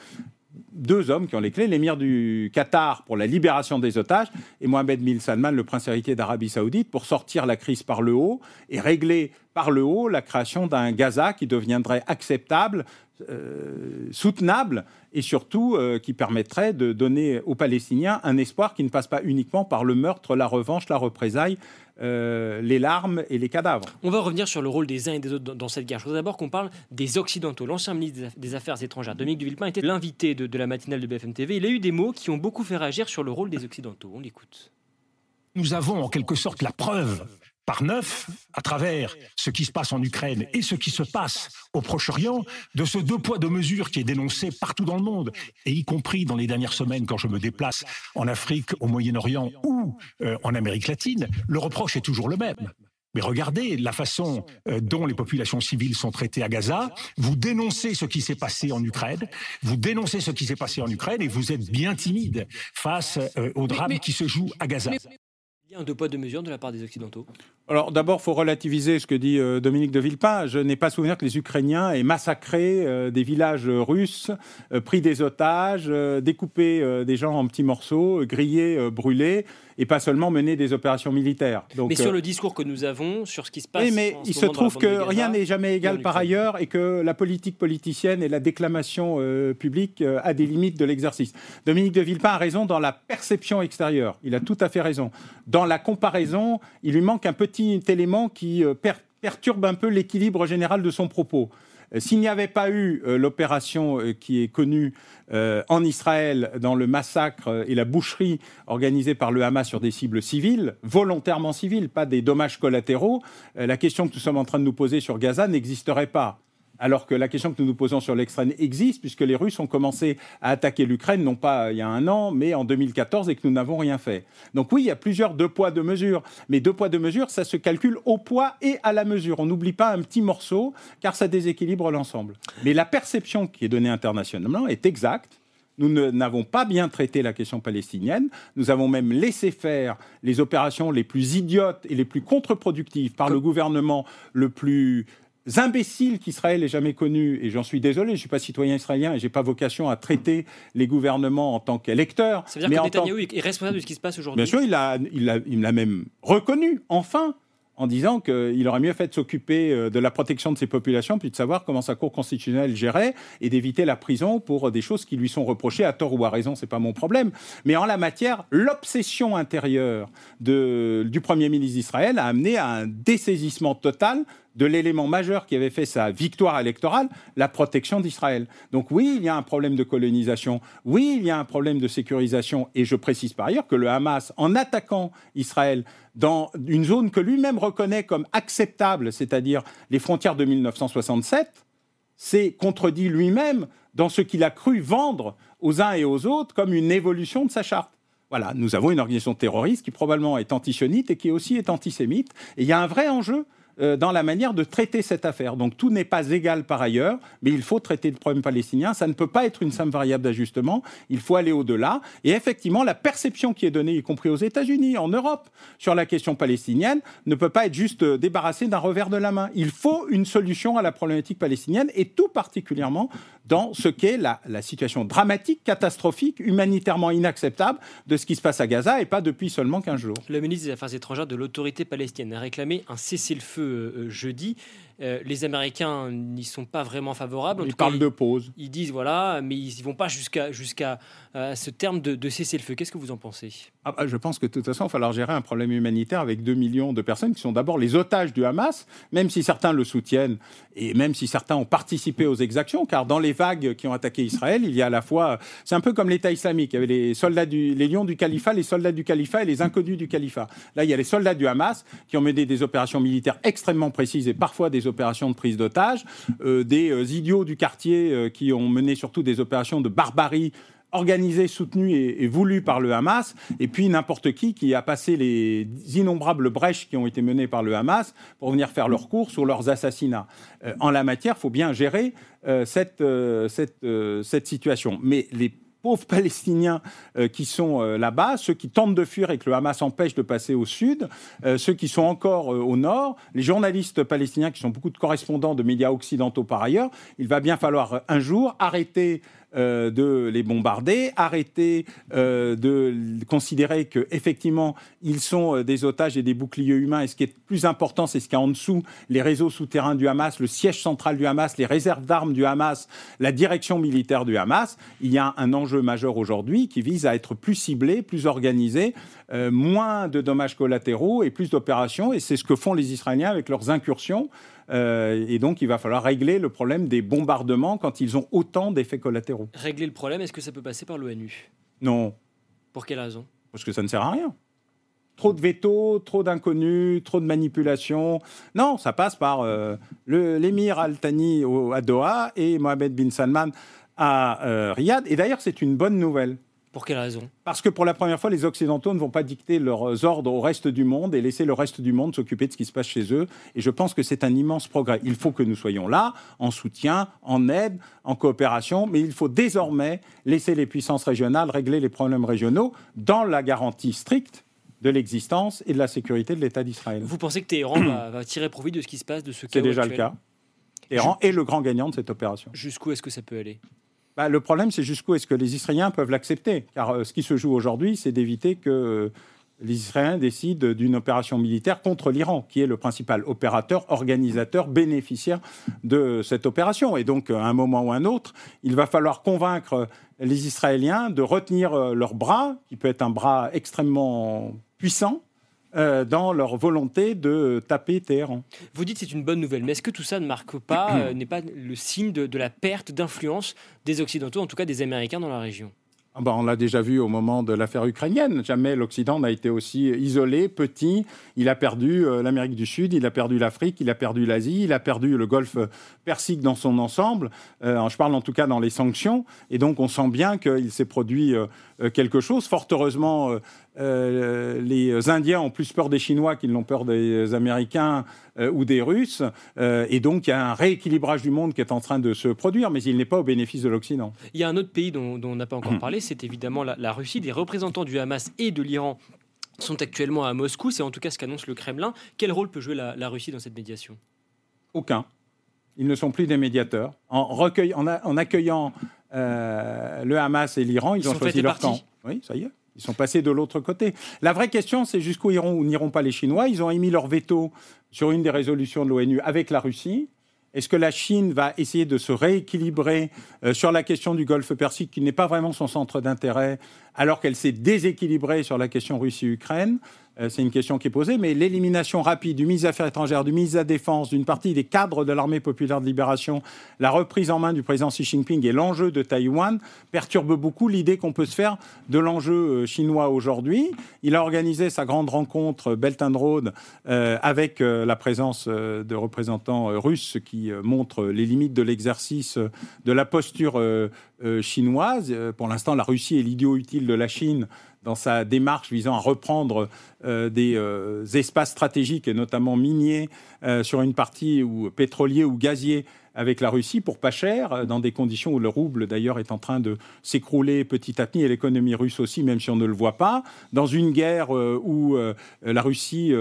S6: deux hommes qui ont les clés, l'émir du Qatar pour la libération des otages et Mohamed bin Salman, le prince héritier d'Arabie saoudite, pour sortir la crise par le haut et régler par le haut la création d'un Gaza qui deviendrait acceptable, euh, soutenable et surtout euh, qui permettrait de donner aux Palestiniens un espoir qui ne passe pas uniquement par le meurtre, la revanche, la représaille, euh, les larmes et les cadavres.
S3: On va revenir sur le rôle des uns et des autres dans cette guerre. Je voudrais d'abord qu'on parle des Occidentaux. L'ancien ministre des Affaires étrangères, Dominique de Villepin, était l'invité de, de la matinale de BFM TV. Il a eu des mots qui ont beaucoup fait réagir sur le rôle des Occidentaux. On l'écoute.
S2: Nous avons en quelque sorte la preuve par neuf, à travers ce qui se passe en Ukraine et ce qui se passe au Proche-Orient, de ce deux poids, deux mesures qui est dénoncé partout dans le monde, et y compris dans les dernières semaines quand je me déplace en Afrique, au Moyen-Orient ou euh, en Amérique latine, le reproche est toujours le même. Mais regardez la façon euh, dont les populations civiles sont traitées à Gaza. Vous dénoncez ce qui s'est passé en Ukraine. Vous dénoncez ce qui s'est passé en Ukraine et vous êtes bien timide face euh, au drame qui se joue à Gaza
S3: y a un deux poids, deux mesures de la part des Occidentaux
S6: alors d'abord, il faut relativiser ce que dit euh, Dominique de Villepin. Je n'ai pas souvenir que les Ukrainiens aient massacré euh, des villages russes, euh, pris des otages, découpé des gens en petits morceaux, grillé, brûlé, et pas seulement mené des opérations militaires.
S3: Donc, mais sur le discours que nous avons, sur ce qui se passe...
S6: Oui, mais il se trouve que rien n'est jamais égal par ailleurs et que la politique politicienne et la déclamation publique a des limites de l'exercice. Dominique de Villepin a raison dans la perception extérieure. Il a tout à fait raison. Dans la comparaison, il lui manque un petit élément qui euh, perturbe un peu l'équilibre général de son propos. Euh, s'il n'y avait pas eu euh, l'opération qui est connue en Israël dans le massacre et la boucherie organisée par le Hamas sur des cibles civiles, volontairement civiles, pas des dommages collatéraux, la question que nous sommes en train de nous poser sur Gaza n'existerait pas alors que la question que nous nous posons sur l'extrême existe, puisque les Russes ont commencé à attaquer l'Ukraine, non pas il y a un an, mais en 2014, et que nous n'avons rien fait. Donc oui, il y a plusieurs deux poids, deux mesures, mais deux poids, deux mesures, ça se calcule au poids et à la mesure. On n'oublie pas un petit morceau, car ça déséquilibre l'ensemble. Mais la perception qui est donnée internationalement est exacte. Nous n'avons pas bien traité la question palestinienne. Nous avons même laissé faire les opérations les plus idiotes et les plus contre-productives par le gouvernement le plus imbéciles qu'Israël ait jamais connus, et j'en suis désolé, je ne suis pas citoyen israélien et je n'ai pas vocation à traiter les gouvernements en tant qu'électeur.
S3: Ça veut dire que Netanyahou est responsable de ce qui se passe aujourd'hui
S6: Bien sûr, il l'a il il même reconnu, enfin en disant qu'il aurait mieux fait de s'occuper euh, de la protection de ses populations, puis de savoir comment sa Cour constitutionnelle gérait, et d'éviter la prison pour des choses qui lui sont reprochées à tort ou à raison, c'est pas mon problème. Mais en la matière, l'obsession intérieure de, du Premier ministre d'Israël a amené à un dessaisissement total de l'élément majeur qui avait fait sa victoire électorale, la protection d'Israël. Donc oui, il y a un problème de colonisation, oui, il y a un problème de sécurisation, et je précise par ailleurs que le Hamas, en attaquant Israël dans une zone que lui-même reconnaît comme acceptable, c'est-à-dire les frontières de 1967, s'est contredit lui-même dans ce qu'il a cru vendre aux uns et aux autres comme une évolution de sa charte. Voilà, nous avons une organisation terroriste qui probablement est antisionite et qui aussi est antisémite. Et il y a un vrai enjeu euh, dans la manière de traiter cette affaire. Donc tout n'est pas égal par ailleurs, mais il faut traiter le problème palestinien. Ça ne peut pas être une simple variable d'ajustement. Il faut aller au-delà. Et effectivement, la perception qui est donnée, y compris aux États-Unis, en Europe, sur la question palestinienne, ne peut pas être juste euh, débarrassée d'un revers de la main. Il faut une solution à la problématique palestinienne, et tout particulièrement dans ce qu'est la, la situation dramatique, catastrophique, humanitairement inacceptable de ce qui se passe à Gaza, et pas depuis seulement 15 jours.
S3: Le ministre des Affaires étrangères de l'autorité palestinienne a réclamé un cessez-le-feu euh, jeudi. Euh, les Américains n'y sont pas vraiment favorables.
S6: ils parlent de pause.
S3: Ils disent voilà, mais ils ne vont pas jusqu'à jusqu'à euh, ce terme de, cessez-le-feu. Qu'est-ce que vous en pensez?
S6: Ah bah, Je pense que de toute façon, il va falloir gérer un problème humanitaire avec 2 millions de personnes qui sont d'abord les otages du Hamas, même si certains le soutiennent et même si certains ont participé aux exactions, car dans les vagues qui ont attaqué Israël, il y a à la fois. C'est un peu comme l'État islamique. Il y avait les soldats du, les lions du califat, les soldats du califat et les inconnus du califat. Là, il y a les soldats du Hamas qui ont mené des opérations militaires extrêmement précises et parfois des opérations de prise d'otages, euh, des euh, idiots du quartier euh, qui ont mené surtout des opérations de barbarie organisées, soutenues et, voulues par le Hamas, et puis n'importe qui qui a passé les innombrables brèches qui ont été menées par le Hamas pour venir faire leurs courses ou leurs assassinats. en la matière, il faut bien gérer cette, cette situation. Mais les pauvres Palestiniens euh, qui sont euh, là-bas, ceux qui tentent de fuir et que le Hamas empêche de passer au sud, euh, ceux qui sont encore au nord, les journalistes palestiniens qui sont beaucoup de correspondants de médias occidentaux par ailleurs, il va bien falloir un jour arrêter euh, de les bombarder, arrêter euh, de considérer qu'effectivement, ils sont euh, des otages et des boucliers humains. Et ce qui est plus important, c'est ce qu'il y a en dessous, les réseaux souterrains du Hamas, le siège central du Hamas, les réserves d'armes du Hamas, la direction militaire du Hamas. Il y a un enjeu majeur aujourd'hui qui vise à être plus ciblé, plus organisé, moins de dommages collatéraux et plus d'opérations. Et c'est ce que font les Israéliens avec leurs incursions euh, et donc, il va falloir régler le problème des bombardements quand ils ont autant d'effets collatéraux.
S3: Régler le problème, est-ce que ça peut passer par l'ONU?
S6: Non.
S3: Pour quelle raison?
S6: Parce que ça ne sert à rien. Trop de veto, trop d'inconnus, trop de manipulations. Non, ça passe par euh, l'émir Al-Thani à Doha et Mohamed bin Salman à euh, Riyad. Et d'ailleurs, c'est une bonne nouvelle.
S3: Pour quelle raison?
S6: Parce que pour la première fois, les Occidentaux ne vont pas dicter leurs ordres au reste du monde et laisser le reste du monde s'occuper de ce qui se passe chez eux. Et je pense que c'est un immense progrès. Il faut que nous soyons là, en soutien, en aide, en coopération, mais il faut désormais laisser les puissances régionales régler les problèmes régionaux dans la garantie stricte de l'existence et de la sécurité de l'État d'Israël.
S3: Vous pensez que Téhéran va, va, tirer profit de ce qui se passe, de ce
S6: C'est déjà actuel? le cas. Téhéran est le grand gagnant de cette opération.
S3: Jusqu'où est-ce que ça peut aller?
S6: Bah, le problème, c'est jusqu'où est-ce que les Israéliens peuvent l'accepter? Car euh, ce qui se joue aujourd'hui, c'est d'éviter que euh, les Israéliens décident d'une opération militaire contre l'Iran, qui est le principal opérateur, organisateur, bénéficiaire de cette opération. Et donc, à un moment ou à un autre, il va falloir convaincre les Israéliens de retenir euh, leur bras, qui peut être un bras extrêmement puissant, euh, dans leur volonté de taper Téhéran.
S3: Vous dites que c'est une bonne nouvelle, mais est-ce que tout ça ne marque pas, euh, n'est pas le signe de, de la perte d'influence des Occidentaux, en tout cas des Américains dans la région?
S6: Ah ben, on l'a déjà vu au moment de l'affaire ukrainienne. Jamais l'Occident n'a été aussi isolé, petit. Il a perdu euh, l'Amérique du Sud, il a perdu l'Afrique, il a perdu l'Asie, il a perdu le Golfe Persique dans son ensemble. Euh, je parle en tout cas dans les sanctions. Et donc on sent bien qu'il s'est produit euh, quelque chose. Fort heureusement, les Indiens ont plus peur des Chinois qu'ils n'ont peur des Américains ou des Russes. et donc il y a un rééquilibrage du monde qui est en train de se produire, mais il n'est pas au bénéfice de l'Occident.
S3: Il y a un autre pays dont, dont on n'a pas encore parlé, c'est évidemment la, Russie. Des représentants du Hamas et de l'Iran sont actuellement à Moscou. C'est en tout cas ce qu'annonce le Kremlin. Quel rôle peut jouer la, Russie dans cette médiation?
S6: Aucun. Ils ne sont plus des médiateurs. En, recueil, en, accueillant euh, le Hamas et l'Iran, ils, ont choisi leur camp. Oui, ça y est. Ils sont passés de l'autre côté. La vraie question, c'est jusqu'où iront ou n'iront pas les Chinois. Ils ont émis leur veto sur une des résolutions de l'ONU avec la Russie. Est-ce que la Chine va essayer de se rééquilibrer euh, sur la question du Golfe Persique, qui n'est pas vraiment son centre d'intérêt, alors qu'elle s'est déséquilibrée sur la question Russie-Ukraine euh, c'est une question qui est posée, mais l'élimination rapide du ministre des Affaires étrangères, du ministre de la Défense, d'une partie des cadres de l'armée populaire de libération, la reprise en main du président Xi Jinping et l'enjeu de Taïwan perturbe beaucoup l'idée qu'on peut se faire de l'enjeu euh, chinois aujourd'hui. Il a organisé sa grande rencontre Belt and Road euh, avec la présence de représentants russes, qui montre les limites de l'exercice de la posture chinoise. Pour l'instant, la Russie est l'idiot utile de la Chine dans sa démarche visant à reprendre euh, des euh, espaces stratégiques, et notamment miniers, euh, sur une partie ou pétrolier ou gazier avec la Russie pour pas cher, dans des conditions où le rouble d'ailleurs est en train de s'écrouler petit à petit, et l'économie russe aussi, même si on ne le voit pas, dans une guerre où la Russie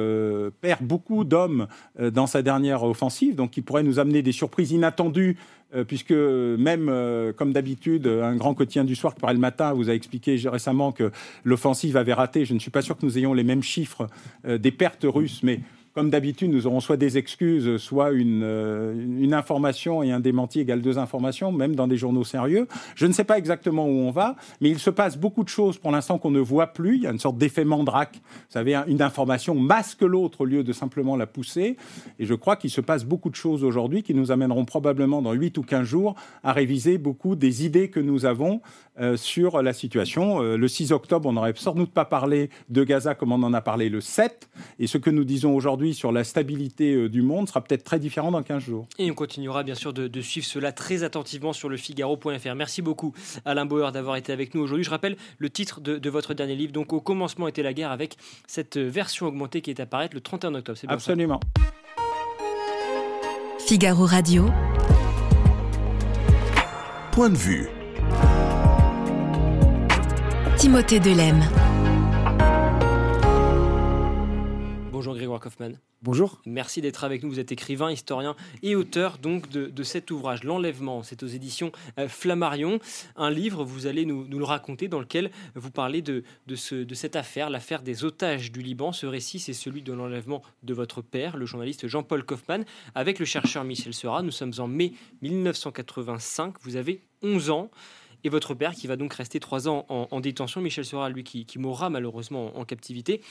S6: perd beaucoup d'hommes dans sa dernière offensive, donc qui pourrait nous amener des surprises inattendues euh, puisque même, euh, comme d'habitude, un grand quotidien du soir qui paraît le matin vous a expliqué récemment que l'offensive avait raté. Je ne suis pas sûr que nous ayons les mêmes chiffres euh, des pertes russes, mais comme d'habitude, nous aurons soit des excuses, soit une, euh, une, information et un démenti égale deux informations, même dans des journaux sérieux. Je ne sais pas exactement où on va, mais il se passe beaucoup de choses pour l'instant qu'on ne voit plus. Il y a une sorte d'effet mandrake. Vous savez, une information masque l'autre au lieu de simplement la pousser. Et je crois qu'il se passe beaucoup de choses aujourd'hui qui nous amèneront probablement dans 8 ou 15 jours à réviser beaucoup des idées que nous avons euh, sur la situation. Euh, le 6 octobre, on n'aurait sans doute pas parlé de Gaza comme on en a parlé le 7. Et ce que nous disons aujourd'hui, sur la stabilité euh, du monde sera peut-être très différent dans 15 jours.
S3: Et on continuera bien sûr de, suivre cela très attentivement sur le Figaro.fr. Merci beaucoup Alain Bauer d'avoir été avec nous aujourd'hui. Je rappelle le titre de, votre dernier livre. Donc au commencement était la guerre avec cette version augmentée qui est apparaître le 31 octobre.
S6: Absolument.
S1: Figaro Radio.
S7: Point de vue.
S1: Timothée Delem.
S3: Bonjour Grégoire Kaufmann.
S8: Bonjour.
S3: Merci d'être avec nous. Vous êtes écrivain, historien et auteur donc de, cet ouvrage, L'Enlèvement. C'est aux éditions euh, Flammarion. Un livre, vous allez nous, le raconter, dans lequel vous parlez de, de cette affaire, l'affaire des otages du Liban. Ce récit, c'est celui de l'enlèvement de votre père, le journaliste Jean-Paul Kaufmann, avec le chercheur Michel Seurat. Nous sommes en mai 1985. Vous avez 11 ans et votre père qui va donc rester trois ans en, détention. Michel Sera, lui, qui, mourra malheureusement en, captivité.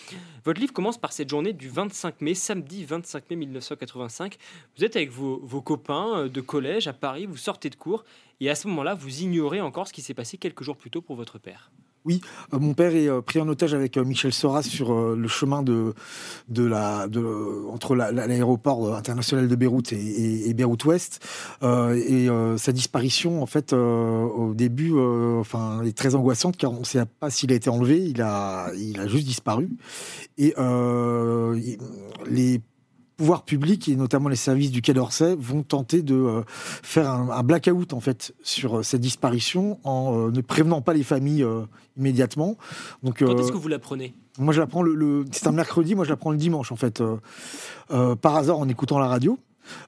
S3: Votre livre commence par cette journée du 25 mai, samedi 25 mai 1985. Vous êtes avec vos, copains euh, de collège à Paris, vous sortez de cours, et à ce moment-là, vous ignorez encore ce qui s'est passé quelques jours plus tôt pour votre père.
S8: Oui, euh, mon père est euh, pris en otage avec euh, Michel Soras sur le chemin de, de la, de, entre l'aéroport international de Beyrouth et, Beyrouth Ouest. et sa disparition, en fait, au début, enfin, est très angoissante car on ne sait pas s'il a été enlevé. Il a, il a juste disparu. Et les pouvoirs publics et notamment les services du Quai d'Orsay vont tenter de euh, faire un, un blackout en fait sur euh, cette disparition en euh, ne prévenant pas les familles immédiatement. Donc
S3: Quand est-ce que vous l'apprenez?
S8: moi, je l'apprends le, le- c'est un mercredi. Moi, je l'apprends le dimanche, en fait, par hasard en écoutant la radio.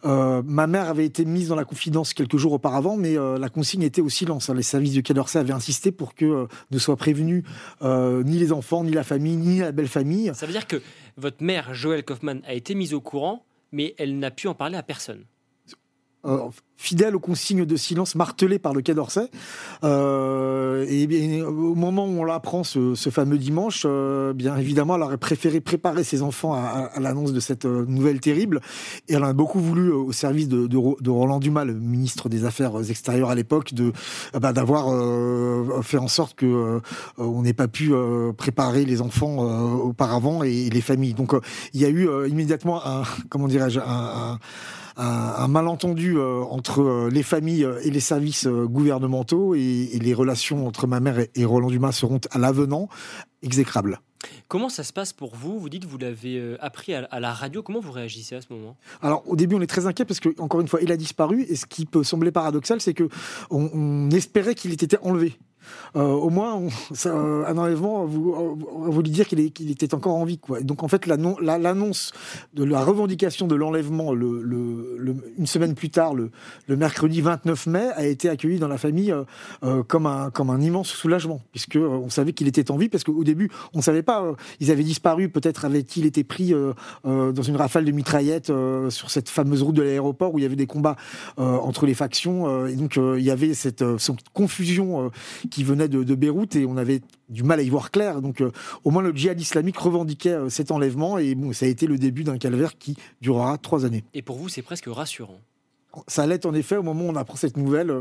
S8: Euh, ma mère avait été mise dans la confidence quelques jours auparavant, mais euh, la consigne était au silence. Les services du Quai avaient insisté pour que euh, ne soient prévenus ni les enfants, ni la famille, ni la belle famille.
S3: Ça veut dire que votre mère, Joël Kaufmann, a été mise au courant, mais elle n'a pu en parler à personne.
S8: Euh, fidèle aux consignes de silence martelées par le Quai d'Orsay. Euh, et bien, au moment où on l'apprend ce, ce fameux dimanche, euh, bien évidemment, elle aurait préféré préparer ses enfants à, à- à l'annonce de cette euh, nouvelle terrible. Et elle a beaucoup voulu, euh, au service de, de de Roland Dumas, le ministre des Affaires extérieures à l'époque, de bah, d'avoir fait en sorte que on n'ait pas pu préparer les enfants auparavant et, les familles. Donc, il y a eu immédiatement un, comment dirais-je, un, un- un, un malentendu euh, entre euh, les familles euh, et les services gouvernementaux et, et les relations entre ma mère et, et Roland Dumas seront à l'avenant exécrables.
S3: Comment ça se passe pour vous? Vous dites que vous l'avez appris à, la radio. Comment vous réagissez à ce moment?
S8: Alors au début on est très inquiet parce que encore une fois il a disparu et ce qui peut sembler paradoxal c'est que on, on espérait qu'il ait été enlevé. Euh, au moins, on- un enlèvement vous, voulait dire qu'il était encore en vie. Quoi. Donc, en fait, l'annon- la- l'annonce de la revendication de l'enlèvement le, une semaine plus tard, le, mercredi 29 mai, a été accueilli dans la famille euh, euh, comme, un, comme un immense soulagement, puisque euh, on savait qu'il était en vie, parce qu'au début, on ne savait pas, ils avaient disparu, peut-être avait-il été pris dans une rafale de mitraillettes sur cette fameuse route de l'aéroport où il y avait des combats entre les factions, et donc il y avait cette, cette confusion qui venait de, de Beyrouth et on avait du mal à y voir clair. Donc, euh, au moins, le djihad islamique revendiquait euh, cet enlèvement et ça a été le début d'un calvaire qui durera trois années.
S3: Et pour vous, c'est presque rassurant.
S8: Ça l'est en effet au moment où on apprend cette nouvelle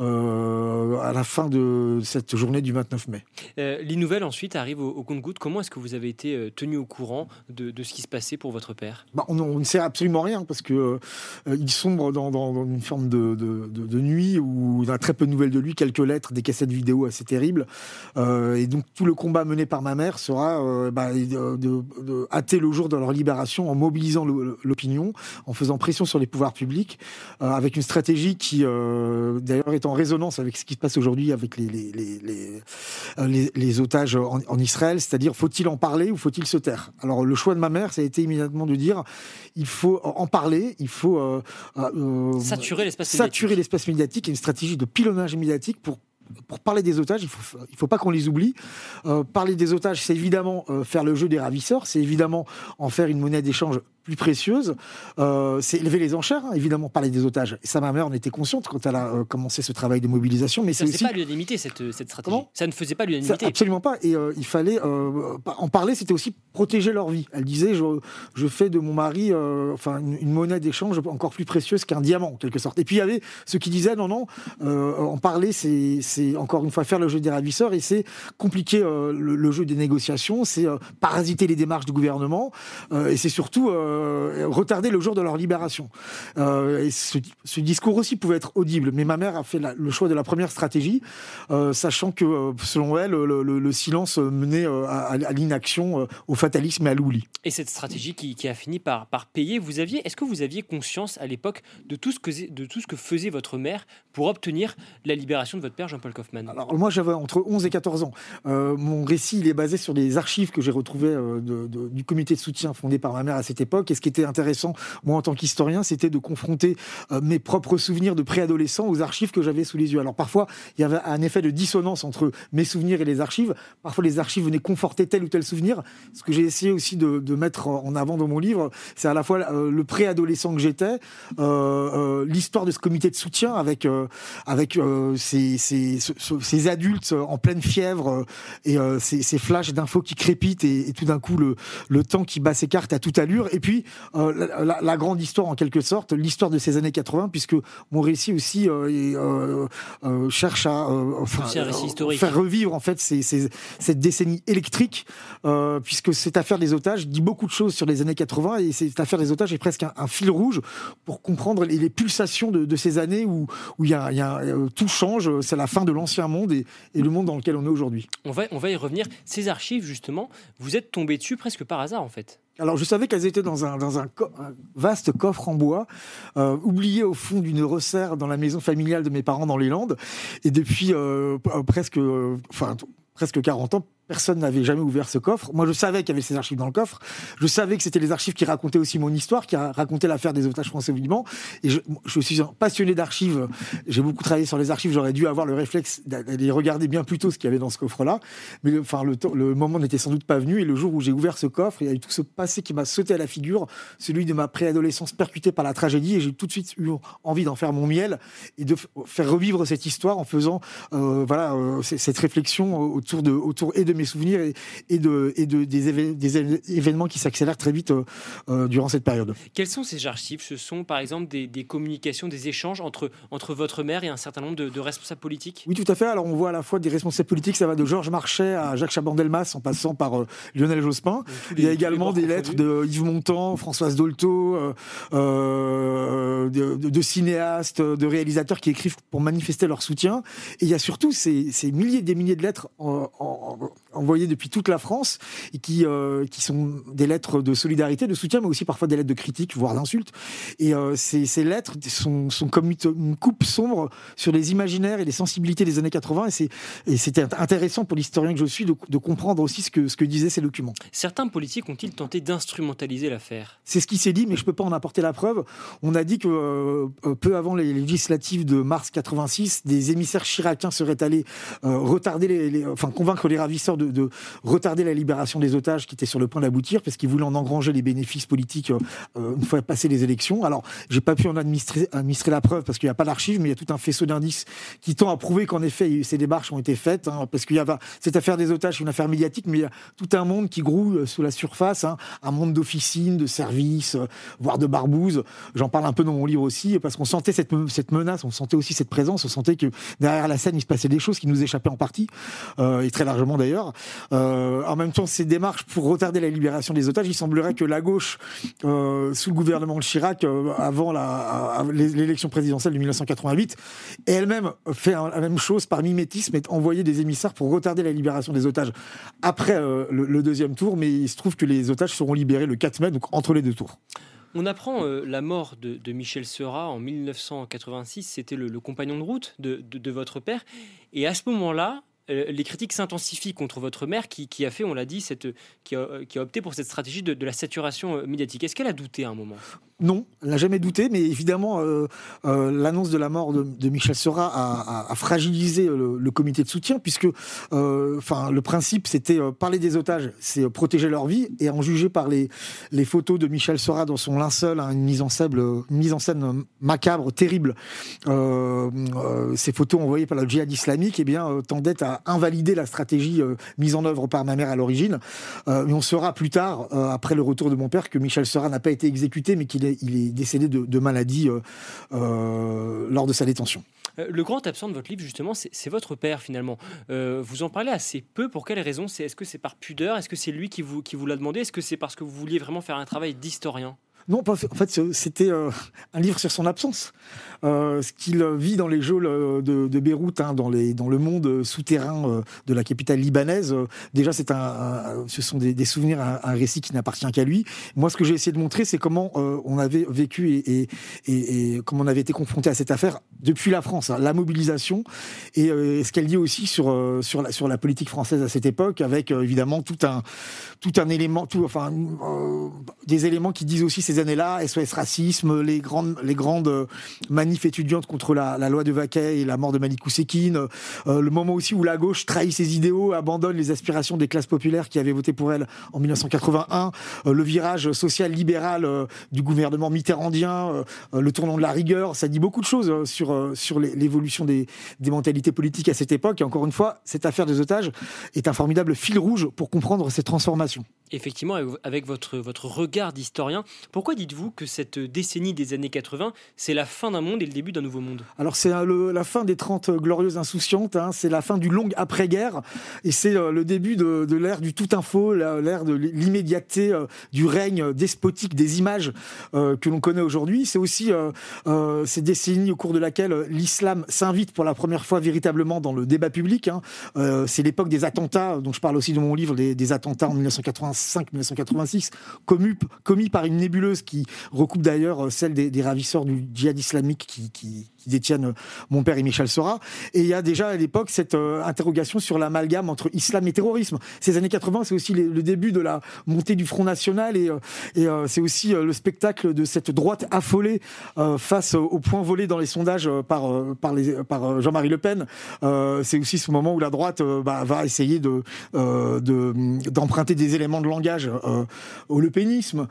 S8: euh, à la fin de cette journée du 29 mai.
S3: Euh, les nouvelles ensuite arrivent au, au compte-goutte. Comment est-ce que vous avez été euh, tenu au courant de, de ce qui se passait pour votre père?
S8: Bah, on, on ne sait absolument rien parce que euh, il sombre dans, dans- dans une forme de, de- de- de nuit où on a très peu de nouvelles de lui, quelques lettres, des cassettes vidéo assez terribles. Euh, et donc tout le combat mené par ma mère sera euh, bah, de, hâter le jour de leur libération en mobilisant l'opinion, en faisant pression sur les pouvoirs publics, euh, avec une stratégie qui euh, d'ailleurs est en résonance avec ce qui se passe aujourd'hui avec les, les, les, les, euh, les- otages en, en Israël, c'est-à-dire faut-il en parler ou faut-il se taire? Alors le choix de ma mère, ça a été immédiatement de dire il faut en parler, il faut euh, euh,
S3: Saturer l'espace
S8: saturer
S3: médiatique.
S8: l'espace médiatique et une stratégie de pilonnage médiatique pour pour parler des otages, il faut, il faut pas qu'on les oublie. Euh, parler des otages, c'est évidemment euh, faire le jeu des ravisseurs, c'est évidemment en faire une monnaie d'échange plus précieuse, euh, c'est élever les enchères, hein, évidemment, parler des otages. Et ça, ma mère en était consciente quand elle a euh, commencé ce travail de mobilisation, mais
S3: Ça ne faisait
S8: aussi
S3: pas l'unanimité, cette, cette stratégie.
S8: Comment
S3: ça ne faisait pas l'unanimité.
S8: absolument pas. Et euh, il fallait en parler. C'était aussi protéger leur vie. Elle disait je, je fais de mon mari enfin une, une monnaie d'échange encore plus précieuse qu'un diamant en quelque sorte. Et puis il y avait ceux qui disaient non non en parler c'est encore une fois faire le jeu des ravisseurs et c'est compliquer le, le jeu des négociations. C'est parasiter les démarches du gouvernement et c'est surtout euh, retarder le jour de leur libération. Euh, et ce, ce discours aussi pouvait être audible. Mais ma mère a fait la- le choix de la première stratégie, euh, sachant que, selon elle, le, le- le silence menait à, à l'inaction, au fatalisme et à l'oubli.
S3: Et cette stratégie qui, qui a fini par, par payer, vous aviez, est-ce que vous aviez conscience à l'époque de tout, ce que, de tout ce que faisait votre mère pour obtenir la libération de votre père Jean-Paul Kaufmann?
S8: Alors moi j'avais entre 11 et 14 ans. Mon récit il est basé sur des archives que j'ai retrouvées de- de- du comité de soutien fondé par ma mère à cette époque. Et ce qui était intéressant, moi en tant qu'historien, c'était de confronter euh, mes propres souvenirs de préadolescent aux archives que j'avais sous les yeux. Alors parfois il y avait un effet de dissonance entre mes souvenirs et les archives. Parfois les archives venaient conforter tel ou tel souvenir. Ce que j'ai essayé aussi de, mettre en avant dans mon livre, c'est à la fois euh, le préadolescent que j'étais, euh, euh, l'histoire de ce comité de soutien avec avec ces, ces, ce- ce- ces adultes en pleine fièvre et ces, ces flashs d'infos qui crépitent et, et tout d'un coup le, le temps qui bat ses cartes à toute allure. Et puis euh, la, la- la grande histoire en quelque sorte, l'histoire de ces années 80, puisque mon récit aussi euh, est, euh, cherche à enfin, faire revivre en fait ces- ces- cette décennie électrique, puisque cette affaire des otages dit beaucoup de choses sur les années 80 et cette affaire des otages est presque un, un fil rouge pour comprendre les, les pulsations de, de ces années où, où il y a, il y a, tout change, c'est la fin de l'ancien monde et, et le monde dans lequel on est aujourd'hui.
S3: on va, on va y revenir. Ces archives, justement, vous êtes tombé dessus presque par hasard, en fait.
S8: Alors je savais qu'elles étaient dans un, vaste coffre en bois, euh, oublié au fond d'une resserre dans la maison familiale de mes parents dans les Landes. Et depuis euh, presque, enfin, presque 40 ans, Personne n'avait jamais ouvert ce coffre. Moi, je savais qu'il y avait ces archives dans le coffre. Je savais que c'était les archives qui racontaient aussi mon histoire, qui racontaient l'affaire des otages français au Liban. Et je, suis passionné d'archives. J'ai beaucoup travaillé sur les archives. J'aurais dû avoir le réflexe d'aller regarder bien plus tôt ce qu'il y avait dans ce coffre-là. Mais enfin, le, le moment n'était sans doute pas venu. Et le jour où j'ai ouvert ce coffre, il y a eu tout ce passé qui m'a sauté à la figure, celui de ma préadolescence percutée par la tragédie. Et j'ai tout de suite eu envie d'en faire mon miel et de faire revivre cette histoire en faisant, euh, voilà, euh, cette réflexion autour de, autour et de mes souvenirs et, et, de, et de, des, des, événements qui s'accélèrent très vite euh, euh, durant cette période.
S3: Quels sont ces archives? Ce sont par exemple des, des, communications, des échanges entre, entre votre mère et un certain nombre de, de, responsables politiques?
S8: Oui, tout à fait. Alors on voit à la fois des responsables politiques, ça va de Georges Marchais à Jacques Chaban-Delmas en passant par euh, Lionel Jospin. Il y a également des lettres de Yves Montand, Françoise Dolto, euh, de, de, cinéastes, de réalisateurs qui écrivent pour manifester leur soutien. Et il y a surtout ces, ces milliers et des milliers de lettres envoyées depuis toute la France et qui, euh, qui sont des lettres de solidarité, de soutien, mais aussi parfois des lettres de critique, voire d'insultes. Et euh, ces, ces, lettres sont, sont comme une coupe sombre sur les imaginaires et les sensibilités des années 80. Et c'était intéressant pour l'historien que je suis de, de, comprendre aussi ce que, ce que disaient ces documents.
S3: Certains politiques ont-ils tenté d'instrumentaliser l'affaire?
S8: C'est ce qui s'est dit, mais je ne peux pas en apporter la preuve. On a dit que euh, peu avant les législatives de mars 86, des émissaires chiraciens seraient allés retarder les, enfin convaincre les ravisseurs de, de, retarder la libération des otages qui était sur le point d'aboutir parce qu'ils voulaient en engranger les bénéfices politiques euh, une fois passées les élections. Alors, j'ai pas pu en administrer, administrer la preuve parce qu'il n'y a pas d'archives, mais il y a tout un faisceau d'indices qui tend à prouver qu'en effet, ces démarches ont été faites. Hein, parce qu'il y a cette affaire des otages, c'est une affaire médiatique, mais il y a tout un monde qui grouille euh, sous la surface, hein, un monde d'officines, de services, euh, voire de barbouzes. J'en parle un peu dans mon livre aussi parce qu'on sentait cette, menace, on sentait aussi cette présence, on sentait que derrière la scène, il se passait des choses qui nous échappaient en partie, et très largement d'ailleurs. Euh, en même temps, ces démarches pour retarder la libération des otages, il semblerait que la gauche, euh, sous le gouvernement de Chirac, euh, avant l'élection présidentielle de 1988, ait elle-même fait la même chose par mimétisme et envoyé des émissaires pour retarder la libération des otages après euh, le, deuxième tour. Mais il se trouve que les otages seront libérés le 4 mai, donc entre les deux tours.
S3: On apprend la mort de, Michel Seurat en 1986. C'était le, compagnon de route de, votre père. Et à ce moment-là, les critiques s'intensifient contre votre mère qui, a fait, on l'a dit, cette, qui, a, opté pour cette stratégie de, la saturation euh, médiatique. Est-ce qu'elle a douté à un moment?
S8: Non, elle n'a jamais douté, mais évidemment, euh, l'annonce de la mort de, Michel Seurat a, fragilisé le, comité de soutien, puisque enfin, le principe, c'était parler des otages, c'est protéger leur vie, et en juger par les, photos de Michel Seurat dans son linceul, hein, une, mise en scène, macabre, terrible, ces photos envoyées par la djihad islamique, eh bien, tendaient à invalider la stratégie euh, mise en œuvre par ma mère à l'origine. Euh, mais on saura plus tard, euh, après le retour de mon père, que Michel Seurat n'a pas été exécuté, mais qu'il est, décédé de, maladie lors de sa détention.
S3: Le grand absent de votre livre, justement, c'est votre père, finalement. vous en parlez assez peu. Pour quelles raisons Est-ce que c'est par pudeur? Est-ce que c'est lui qui vous l'a demandé? Est-ce que c'est parce que vous vouliez vraiment faire un travail d'historien?
S8: Non, en fait, c'était un livre sur son absence. Euh, ce qu'il vit dans les geôles euh, de, Beyrouth, hein, dans, le monde souterrain euh, de la capitale libanaise. déjà, un, ce sont des, souvenirs, un, récit qui n'appartient qu'à lui. Moi, ce que j'ai essayé de montrer, c'est comment on avait vécu et, comment on avait été confronté à cette affaire depuis la France, hein, la mobilisation et, ce qu'elle dit aussi sur la politique française à cette époque, avec évidemment tout un élément, enfin des éléments qui disent aussi ces années-là, SOS racisme, les grandes les grandes étudiante contre la, loi de Vaquet et la mort de Malik Oussekine, euh, le moment aussi où la gauche trahit ses idéaux, abandonne les aspirations des classes populaires qui avaient voté pour elle en 1981, euh, le virage social libéral euh, du gouvernement mitterrandien, le tournant de la rigueur, ça dit beaucoup de choses sur, sur l'évolution des, des mentalités politiques à cette époque. Et encore une fois, cette affaire des otages est un formidable fil rouge pour comprendre ces transformations.
S3: Effectivement, avec votre, votre regard d'historien, pourquoi dites-vous que cette décennie des années 80, c'est la fin d'un monde et le début d'un nouveau monde?
S8: Alors c'est euh, la fin des 30 glorieuses insouciantes, hein, c'est la fin du long après-guerre, et c'est euh, le début de, de l'ère du tout-info, l'ère de l'immédiateté, euh, du règne despotique des images que l'on connaît aujourd'hui. C'est aussi ces décennies au cours de laquelle l'islam s'invite pour la première fois véritablement dans le débat public. Hein. c'est l'époque des attentats, dont je parle aussi dans mon livre, des, des attentats en 1985 1985-1986, commis, commis par une nébuleuse qui recoupe d'ailleurs celle des, ravisseurs du djihad islamique qui, détiennent euh, mon père et Michel Sora. Et il y a déjà à l'époque cette euh, interrogation sur l'amalgame entre islam et terrorisme. Ces années 80, c'est aussi le début de la montée du Front National et, euh, c'est aussi le spectacle de cette droite affolée face au point volé dans les sondages par, Jean-Marie Le Pen. c'est aussi ce moment où la droite bah, va essayer de, d'emprunter des éléments de langage au lepénisme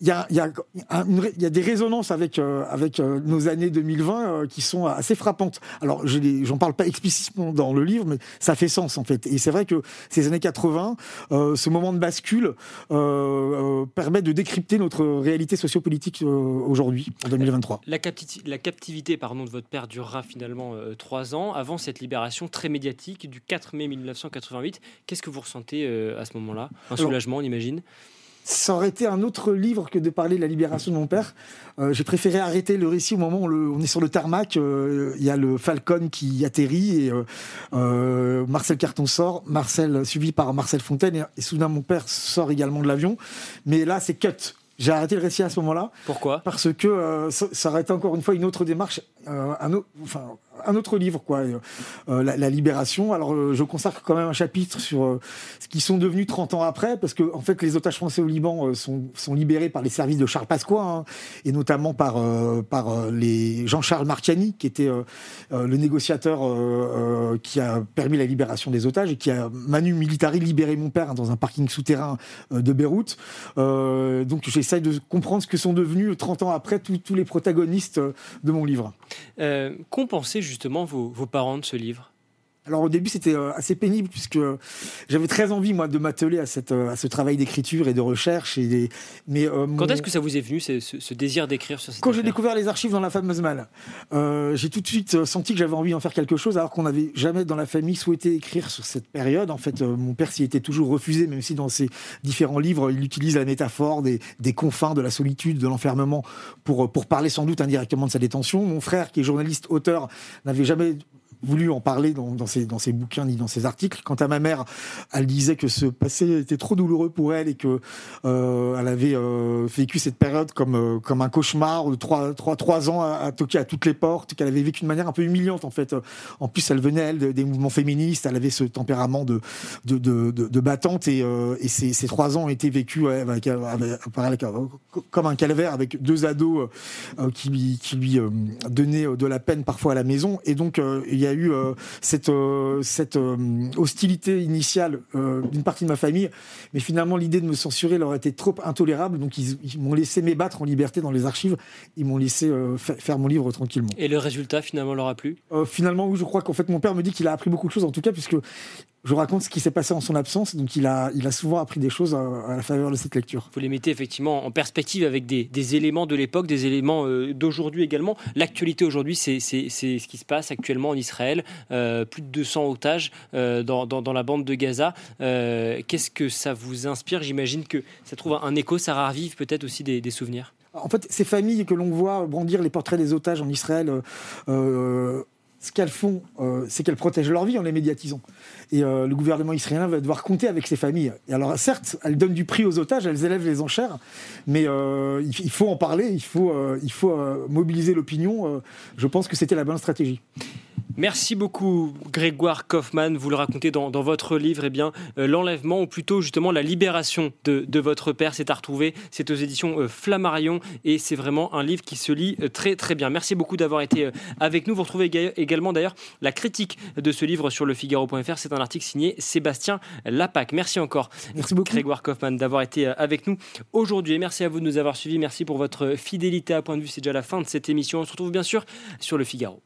S8: il y a, y, a y a, des résonances avec, euh, avec euh, nos années 2020 euh, qui sont assez frappantes. Alors, je j'en parle pas explicitement dans le livre, mais ça fait sens en fait. Et c'est vrai que ces années 80, ce moment de bascule permet de décrypter notre réalité sociopolitique aujourd'hui, en 2023.
S3: La, la captivité pardon, de votre père durera finalement trois ans avant cette libération très médiatique du 4 mai 1988. Qu'est-ce que vous ressentez à ce moment-là? Un soulagement, on imagine?
S8: Ça aurait été un autre livre que de parler de la libération de mon père. Euh, j'ai préféré arrêter le récit au moment où on est sur le tarmac. Euh, il y a le Falcon qui atterrit et euh, Marcel Carton sort. Marcel suivi par Marcel Fontaine et, et soudain mon père sort également de l'avion. Mais là, c'est cut. J'ai arrêté le récit à ce moment-là.
S3: Pourquoi?
S8: Parce que ça, ça, aurait été encore une fois une autre démarche, un, autre, enfin, un autre livre, quoi, euh, la, libération. Alors, euh, je consacre quand même un chapitre sur euh, ce qui sont devenus 30 ans après, parce que en fait, les otages français au Liban sont, sont, libérés par les services de Charles Pasqua, hein, et notamment par, par les Jean-Charles Martiani, qui était le négociateur qui a permis la libération des otages et qui a manu militari libéré mon père hein, dans un parking souterrain de Beyrouth. donc, j'essaye de comprendre ce que sont devenus 30 ans après tous les protagonistes de mon livre.
S3: Qu'ont pensé justement vos, parents de ce livre?
S8: Alors au début c'était euh, assez pénible puisque j'avais très envie moi de m'atteler à, cette, euh, à ce travail d'écriture et de recherche. Et
S3: Mais, euh, Quand est-ce que ça vous est venu ce, désir d'écrire sur cette
S8: Quand j'ai découvert les archives dans la fameuse malle, j'ai tout de suite senti que j'avais envie d'en faire quelque chose alors qu'on n'avait jamais dans la famille souhaité écrire sur cette période. En fait mon père s'y était toujours refusé même si dans ses différents livres il utilise la métaphore des, des confins, de la solitude, de l'enfermement pour, pour parler sans doute indirectement de sa détention. Mon frère qui est journaliste, auteur, n'avait jamais voulu en parler dans, dans, ses, dans ses bouquins ni dans ses articles. Quant à ma mère, elle disait que ce passé était trop douloureux pour elle et que euh, elle avait euh, vécu cette période comme euh, comme un cauchemar de trois trois trois ans à, toquer à toutes les portes, qu'elle avait vécu de manière un peu humiliante en fait. En plus, elle venait elle des mouvements féministes, elle avait ce tempérament de de, de, battante et, ces, ces, trois ans ont été vécus avec, comme un calvaire avec deux ados qui, qui lui donnaient de la peine parfois à la maison et donc il y a euh, cette, euh, cette euh, hostilité initiale d'une partie de ma famille, mais finalement l'idée de me censurer leur était trop intolérable, donc ils, m'ont laissé m'ébattre en liberté dans les archives, ils m'ont laissé faire mon livre tranquillement.
S3: Et le résultat finalement leur a plu?
S8: Finalement, oui, je crois qu'en fait mon père me dit qu'il a appris beaucoup de choses, en tout cas, puisque je raconte ce qui s'est passé en son absence, donc il a, il a souvent appris des choses à, la faveur de cette lecture.
S3: Vous les mettez effectivement en perspective avec des, des éléments de l'époque, des éléments euh, d'aujourd'hui également. L'actualité aujourd'hui, c'est ce qui se passe actuellement en Israël. Euh, plus de 200 otages euh, dans, dans, la bande de Gaza. Qu'est-ce que ça vous inspire? J'imagine que ça trouve un écho, ça ravive peut-être aussi des, des souvenirs.
S8: En fait, ces familles que l'on voit brandir les portraits des otages en Israël ce qu'elles font, euh, c'est qu'elles protègent leur vie en les médiatisant. Et euh, le gouvernement israélien va devoir compter avec ces familles. Et alors, certes, elles donnent du prix aux otages, elles élèvent les enchères, mais euh, il faut en parler, il faut mobiliser l'opinion. je pense que c'était la bonne stratégie.
S3: Merci beaucoup Grégoire Kaufmann. Vous le racontez dans, votre livre, eh bien euh, l'enlèvement ou plutôt justement la libération de, votre père, c'est à retrouver. C'est aux éditions euh, Flammarion et c'est vraiment un livre qui se lit euh, très très bien. Merci beaucoup d'avoir été avec nous. Vous retrouvez également d'ailleurs la critique de ce livre sur le Figaro.fr. C'est un article signé Sébastien Lapac. Merci encore.
S8: Merci beaucoup
S3: Grégoire Kaufmann d'avoir été avec nous aujourd'hui. Et merci à vous de nous avoir suivis. Merci pour votre fidélité à point de vue. C'est déjà la fin de cette émission. On se retrouve bien sûr sur le Figaro.